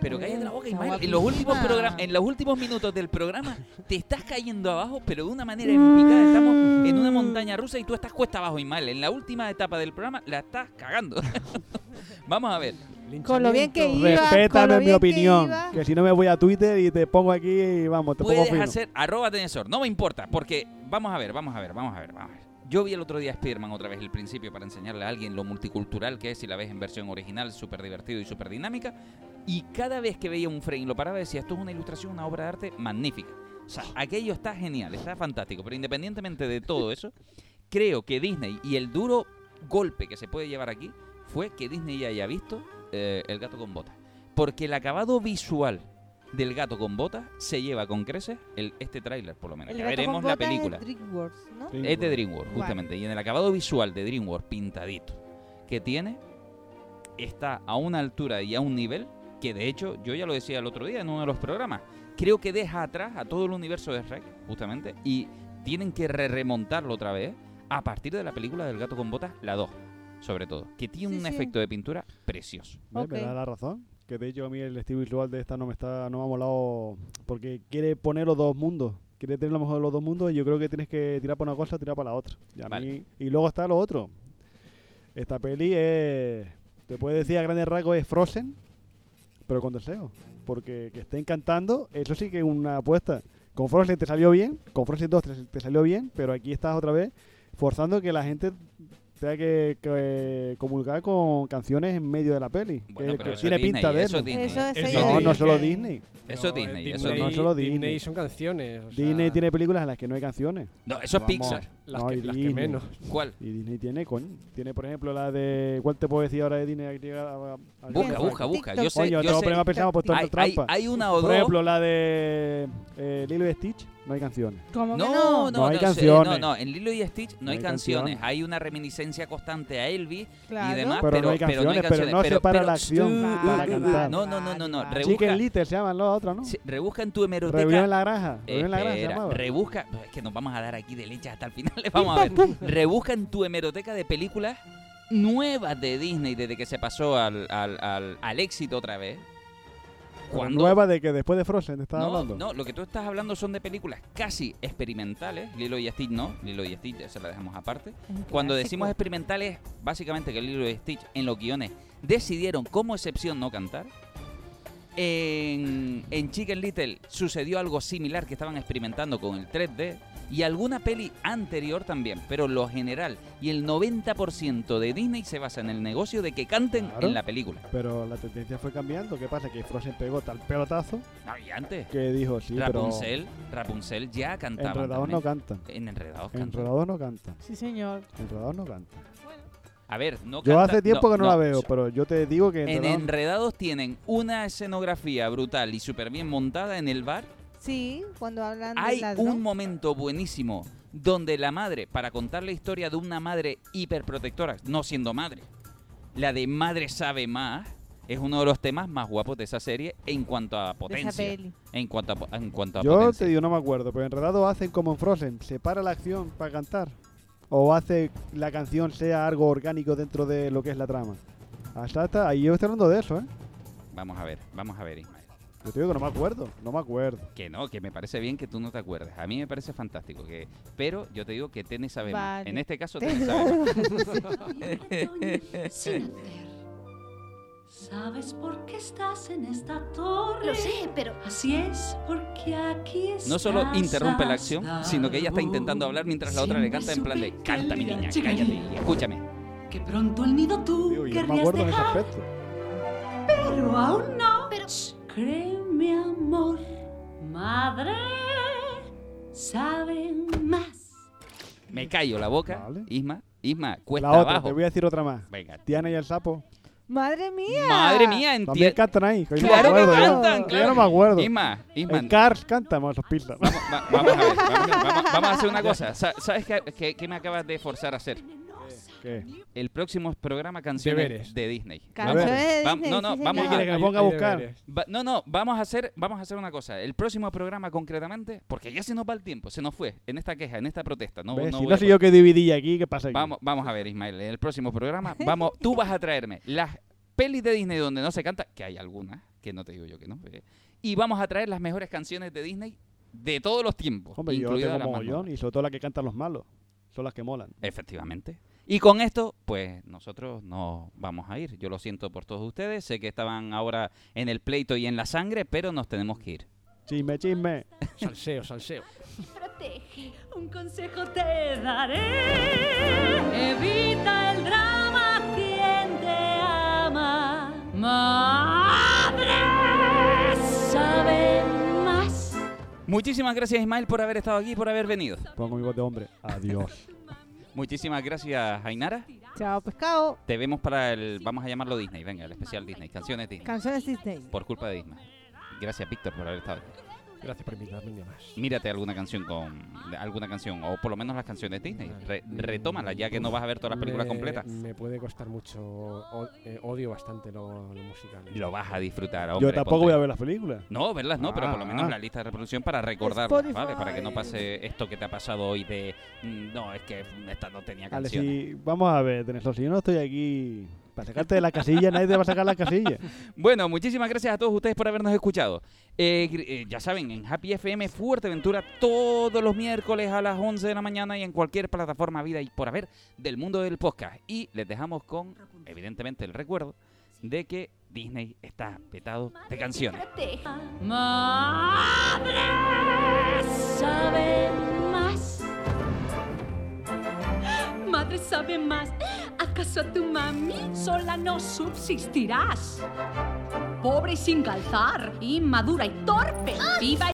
[SPEAKER 2] Pero cállate la boca, Ismael. En los, últimos en los últimos minutos del programa te estás cayendo abajo, pero de una manera en picada. Estamos en una montaña rusa y tú estás cuesta abajo, Ismael. En la última etapa del programa la estás cagando. *laughs* Vamos a ver.
[SPEAKER 4] Con lo bien que iba,
[SPEAKER 3] Respétame mi opinión.
[SPEAKER 4] que
[SPEAKER 3] si no me voy a Twitter y te pongo aquí y vamos, te pongo
[SPEAKER 2] Puedes
[SPEAKER 3] fino.
[SPEAKER 2] hacer arroba tenesor, no me importa, porque vamos a ver, vamos a ver, vamos a ver, vamos a ver. Yo vi el otro día Spider-Man otra vez el principio para enseñarle a alguien lo multicultural que es si la ves en versión original, súper divertido y súper dinámica. Y cada vez que veía un frame y lo paraba decía, esto es una ilustración, una obra de arte magnífica. O sea, aquello está genial, está fantástico. Pero independientemente de todo eso, creo que Disney y el duro golpe que se puede llevar aquí fue que Disney ya haya visto eh, El gato con botas. Porque el acabado visual del gato con botas se lleva con creces el, este tráiler, por lo menos.
[SPEAKER 4] El
[SPEAKER 2] ya
[SPEAKER 4] gato
[SPEAKER 2] veremos
[SPEAKER 4] con
[SPEAKER 2] la
[SPEAKER 4] botas es
[SPEAKER 2] película.
[SPEAKER 4] DreamWorks, ¿no?
[SPEAKER 2] Es de DreamWorks, justamente. Y en el acabado visual de DreamWorks pintadito que tiene, está a una altura y a un nivel que de hecho, yo ya lo decía el otro día en uno de los programas, creo que deja atrás a todo el universo de Shrek, justamente, y tienen que re remontarlo otra vez a partir de la película del gato con botas, la 2, sobre todo, que tiene
[SPEAKER 3] Sí,
[SPEAKER 2] un
[SPEAKER 3] sí.
[SPEAKER 2] efecto de pintura precioso.
[SPEAKER 3] Me da la razón. Que de hecho a mí el estilo visual de esta no me está no me ha molado porque quiere poner los dos mundos. Quiere tener lo mejor de los dos mundos y yo creo que tienes que tirar para una cosa o tirar para la otra. Y, a
[SPEAKER 2] Vale.
[SPEAKER 3] mí- y luego está lo otro. Esta peli es... Te puede decir a grandes rasgos es Frozen, pero con deseo. Porque que esté encantando, eso sí que es una apuesta. Con Frozen te salió bien, con Frozen 2 te, te salió bien, pero aquí estás otra vez forzando que la gente tenga que, que comulgar con canciones en medio de la peli.
[SPEAKER 2] Bueno,
[SPEAKER 3] que,
[SPEAKER 2] pero
[SPEAKER 3] que
[SPEAKER 2] eso
[SPEAKER 3] tiene
[SPEAKER 2] es Disney,
[SPEAKER 3] pinta de
[SPEAKER 2] eso
[SPEAKER 3] eso.
[SPEAKER 2] es Disney. Eso es
[SPEAKER 3] no, no
[SPEAKER 2] Disney.
[SPEAKER 3] solo Disney.
[SPEAKER 2] Eso es Disney, eso es
[SPEAKER 3] no
[SPEAKER 2] Disney.
[SPEAKER 3] solo
[SPEAKER 5] Disney
[SPEAKER 3] Disney.
[SPEAKER 5] son canciones. o sea,
[SPEAKER 3] Disney tiene películas en las que no hay canciones.
[SPEAKER 2] No, eso es
[SPEAKER 3] Vamos.
[SPEAKER 2] Pixar.
[SPEAKER 5] Las
[SPEAKER 3] No,
[SPEAKER 5] que- las que
[SPEAKER 3] Disney.
[SPEAKER 5] menos.
[SPEAKER 2] ¿Cuál?
[SPEAKER 3] Y Disney tiene, coño. Tiene, por ejemplo, la de. ¿Cuál te puedo decir ahora de Disney?
[SPEAKER 2] Busca, busca, busca. Yo sé,
[SPEAKER 3] Coño,
[SPEAKER 2] yo
[SPEAKER 3] te voy a
[SPEAKER 2] sé.
[SPEAKER 3] puesto en
[SPEAKER 2] Hay-
[SPEAKER 3] trampa.
[SPEAKER 2] hay- hay una o
[SPEAKER 3] Por
[SPEAKER 2] dos.
[SPEAKER 3] ejemplo, la de eh, Lilo y Stitch, no hay canciones.
[SPEAKER 4] ¿Cómo que
[SPEAKER 2] No,
[SPEAKER 4] no?
[SPEAKER 2] no,
[SPEAKER 3] No hay canciones.
[SPEAKER 2] no, no, en Lilo y Stitch no,
[SPEAKER 3] No
[SPEAKER 2] hay
[SPEAKER 3] hay
[SPEAKER 2] canciones.
[SPEAKER 3] canciones.
[SPEAKER 2] Hay una reminiscencia constante a Elvis
[SPEAKER 4] Claro.
[SPEAKER 2] y demás,
[SPEAKER 3] Pero
[SPEAKER 2] pero,
[SPEAKER 3] no hay canciones, pero no se para la acción para cantar.
[SPEAKER 2] No, no, no, no, no.
[SPEAKER 3] Chicken
[SPEAKER 2] Rebusca,
[SPEAKER 3] Little se llaman las otras, ¿no?
[SPEAKER 2] sí, rebusca en tu hemeroteca.
[SPEAKER 3] En la granja. Reunión en la granja se
[SPEAKER 2] Espera,
[SPEAKER 3] llamaba.
[SPEAKER 2] rebusca, es que nos vamos a dar aquí de leche hasta el final, *laughs* le vamos a ver. rebusca en tu hemeroteca de películas nuevas de Disney desde que se pasó al, al, al, al éxito otra vez. Cuando
[SPEAKER 3] Nueva de que después de Frozen estaba
[SPEAKER 2] no,
[SPEAKER 3] hablando.
[SPEAKER 2] no, lo que tú estás hablando son de películas casi experimentales. Lilo y Stitch no, Lilo y Stitch se la dejamos aparte. Cuando decimos experimentales, básicamente que Lilo y Stitch en los guiones decidieron como excepción no cantar. En, en Chicken Little sucedió algo similar que estaban experimentando con el 3D y alguna peli anterior también, pero lo general y el 90% de Disney se basa en el negocio de que canten
[SPEAKER 3] Claro.
[SPEAKER 2] en la película.
[SPEAKER 3] Pero la tendencia fue cambiando. ¿Qué pasa? Que Frozen pegó tal pelotazo
[SPEAKER 2] No, y antes.
[SPEAKER 3] que dijo, sí, pero
[SPEAKER 2] Rapunzel, Rapunzel ya cantaba.
[SPEAKER 3] Enredados no cantan.
[SPEAKER 2] En Enredados cantan.
[SPEAKER 3] Enredados no cantan.
[SPEAKER 4] Sí, señor.
[SPEAKER 3] Enredados no cantan.
[SPEAKER 2] A ver, no
[SPEAKER 3] Yo
[SPEAKER 2] canta-
[SPEAKER 3] hace tiempo que no, la veo, pero yo te digo que
[SPEAKER 2] En
[SPEAKER 3] Enredados...
[SPEAKER 2] Enredados tienen una escenografía brutal y súper bien montada en el bar.
[SPEAKER 4] Sí, cuando hablan
[SPEAKER 2] Hay un momento buenísimo donde la madre, para contar la historia de una madre hiperprotectora, no siendo madre, la de Madre sabe más, es uno de los temas más guapos de esa serie en cuanto a potencia.
[SPEAKER 4] peli.
[SPEAKER 2] En cuanto a, en cuanto a
[SPEAKER 3] Yo
[SPEAKER 2] potencia.
[SPEAKER 3] te digo, no me acuerdo, pero Enredados hacen como en Frozen, separa la acción para cantar. O hace la canción sea algo orgánico dentro de lo que es la trama. Hasta ahí yo estoy hablando de eso, ¿eh?
[SPEAKER 2] Vamos a ver, vamos a ver.
[SPEAKER 3] Yo te digo que no me acuerdo, no me acuerdo.
[SPEAKER 2] Que no, que me parece bien que tú no te acuerdes. A mí me parece fantástico. que Pero yo te digo que Tene sabe más.
[SPEAKER 4] Vale.
[SPEAKER 2] En este caso,
[SPEAKER 4] Tene
[SPEAKER 2] Tene sabe más. *laughs*
[SPEAKER 21] Sin hacer. ¿Sabes por qué estás en esta torre?
[SPEAKER 12] Lo sé, pero
[SPEAKER 21] Así es, porque aquí estás.
[SPEAKER 2] No solo interrumpe la acción, sino que ella está intentando hablar mientras la otra le canta en plan de canta mi niña, cállate y escúchame.
[SPEAKER 21] Que pronto el nido tú
[SPEAKER 3] Digo, yo no me acuerdo en ese
[SPEAKER 21] dejar,
[SPEAKER 3] aspecto.
[SPEAKER 21] pero aún no.
[SPEAKER 12] Pero-
[SPEAKER 21] Shh, Créeme, amor, madre, saben más.
[SPEAKER 2] Me callo la boca,
[SPEAKER 3] Vale.
[SPEAKER 2] Isma. Isma, cuesta
[SPEAKER 3] La otra,
[SPEAKER 2] abajo.
[SPEAKER 3] te voy a decir otra más.
[SPEAKER 2] Venga.
[SPEAKER 3] Tiana y el sapo.
[SPEAKER 4] Madre mía.
[SPEAKER 2] Madre mía,
[SPEAKER 3] También
[SPEAKER 2] entiendo.
[SPEAKER 3] cantan ahí. que yo no
[SPEAKER 2] Claro
[SPEAKER 3] me
[SPEAKER 2] que
[SPEAKER 3] acuerdo, yo.
[SPEAKER 2] cantan,
[SPEAKER 3] Yo
[SPEAKER 2] claro.
[SPEAKER 3] no me acuerdo.
[SPEAKER 2] Isma, Isma.
[SPEAKER 3] En Cars cantamos los pistas.
[SPEAKER 2] Vamos, va- vamos a ver, vamos, vamos- vamos a hacer una cosa. Sa- ¿Sabes qué, qué- qué me acabas de forzar a hacer?
[SPEAKER 3] ¿Qué?
[SPEAKER 2] El próximo programa canciones
[SPEAKER 5] Deberes.
[SPEAKER 2] de Disney.
[SPEAKER 4] Canciones de
[SPEAKER 2] Vam-
[SPEAKER 4] Disney,
[SPEAKER 2] no, no,
[SPEAKER 4] sí,
[SPEAKER 2] vamos
[SPEAKER 3] ¿Qué
[SPEAKER 2] a,
[SPEAKER 3] quieres que me ponga a
[SPEAKER 5] hay
[SPEAKER 3] buscar?
[SPEAKER 2] va- no, no, vamos a hacer, vamos a hacer una cosa. El próximo programa concretamente, porque ya se nos va el tiempo, se nos fue en esta queja, en esta protesta. No,
[SPEAKER 3] ¿Ves?
[SPEAKER 2] no
[SPEAKER 3] si
[SPEAKER 2] voy
[SPEAKER 3] no
[SPEAKER 2] a
[SPEAKER 3] sé yo que dividí aquí, ¿qué pasa aquí?
[SPEAKER 2] Vamos, vamos a ver, Ismael, en el próximo programa, vamos, tú vas a traerme las pelis de Disney donde no se canta, que hay algunas, que no te digo yo que no, eh, y vamos a traer las mejores canciones de Disney de todos los tiempos,
[SPEAKER 3] Hombre, yo
[SPEAKER 2] incluidas
[SPEAKER 3] tengo
[SPEAKER 2] las más
[SPEAKER 3] mogollón
[SPEAKER 2] nuevas.
[SPEAKER 3] y sobre todo las que cantan los malos. Son las que molan.
[SPEAKER 2] Efectivamente. Y con esto, pues nosotros nos vamos a ir. Yo lo siento por todos ustedes, sé que estaban ahora en el pleito y en la sangre, pero nos tenemos que ir.
[SPEAKER 3] Chisme, chisme. *laughs*
[SPEAKER 5] Salseo, salseo.
[SPEAKER 21] Protege, un consejo te daré. Evita el drama, quien te ama. Madre sabe más.
[SPEAKER 2] Muchísimas gracias, Ismael, por haber estado aquí, por haber venido.
[SPEAKER 3] Pongo mi voz de hombre. Adiós.
[SPEAKER 2] Muchísimas gracias, Ainara.
[SPEAKER 4] Chao, pescado.
[SPEAKER 2] Te vemos para el, vamos a llamarlo Disney, venga, el especial Disney, canciones Disney,
[SPEAKER 4] Canciones Disney.
[SPEAKER 2] por culpa de Disney. Gracias, Víctor, por haber estado aquí.
[SPEAKER 5] Gracias por invitarme un día más.
[SPEAKER 2] Mírate alguna canción con alguna canción o por lo menos las canciones Disney. Re- retómalas ya que no vas a ver todas las películas
[SPEAKER 5] Me-
[SPEAKER 2] completas.
[SPEAKER 5] Me puede costar mucho. o- eh, odio bastante lo, lo musical.
[SPEAKER 2] Lo vas a disfrutar.
[SPEAKER 3] Yo tampoco
[SPEAKER 2] ponte.
[SPEAKER 3] voy a ver las películas.
[SPEAKER 2] No, verlas no, pero por lo menos
[SPEAKER 3] Ah.
[SPEAKER 2] la lista de reproducción para recordarlas. ¿vale? Para que no pase esto que te ha pasado hoy de mm, no, es que esta no tenía
[SPEAKER 3] Vale, si, vamos a ver, Deneso, si yo no estoy aquí para sacarte de la casilla, nadie te va a sacar la casilla. *laughs*
[SPEAKER 2] Bueno, muchísimas gracias a todos ustedes por habernos escuchado. Eh, eh, ya saben, en Happy FM Fuerteventura todos los miércoles a las 11 de la mañana y en cualquier plataforma vida y por haber del mundo del podcast. Y les dejamos con, evidentemente, el recuerdo de que Disney está petado de canciones.
[SPEAKER 21] Madre sabe más. Madre sabe más. ¿Acaso a tu mami sola no subsistirás? Pobre y sin calzar, inmadura y torpe, viva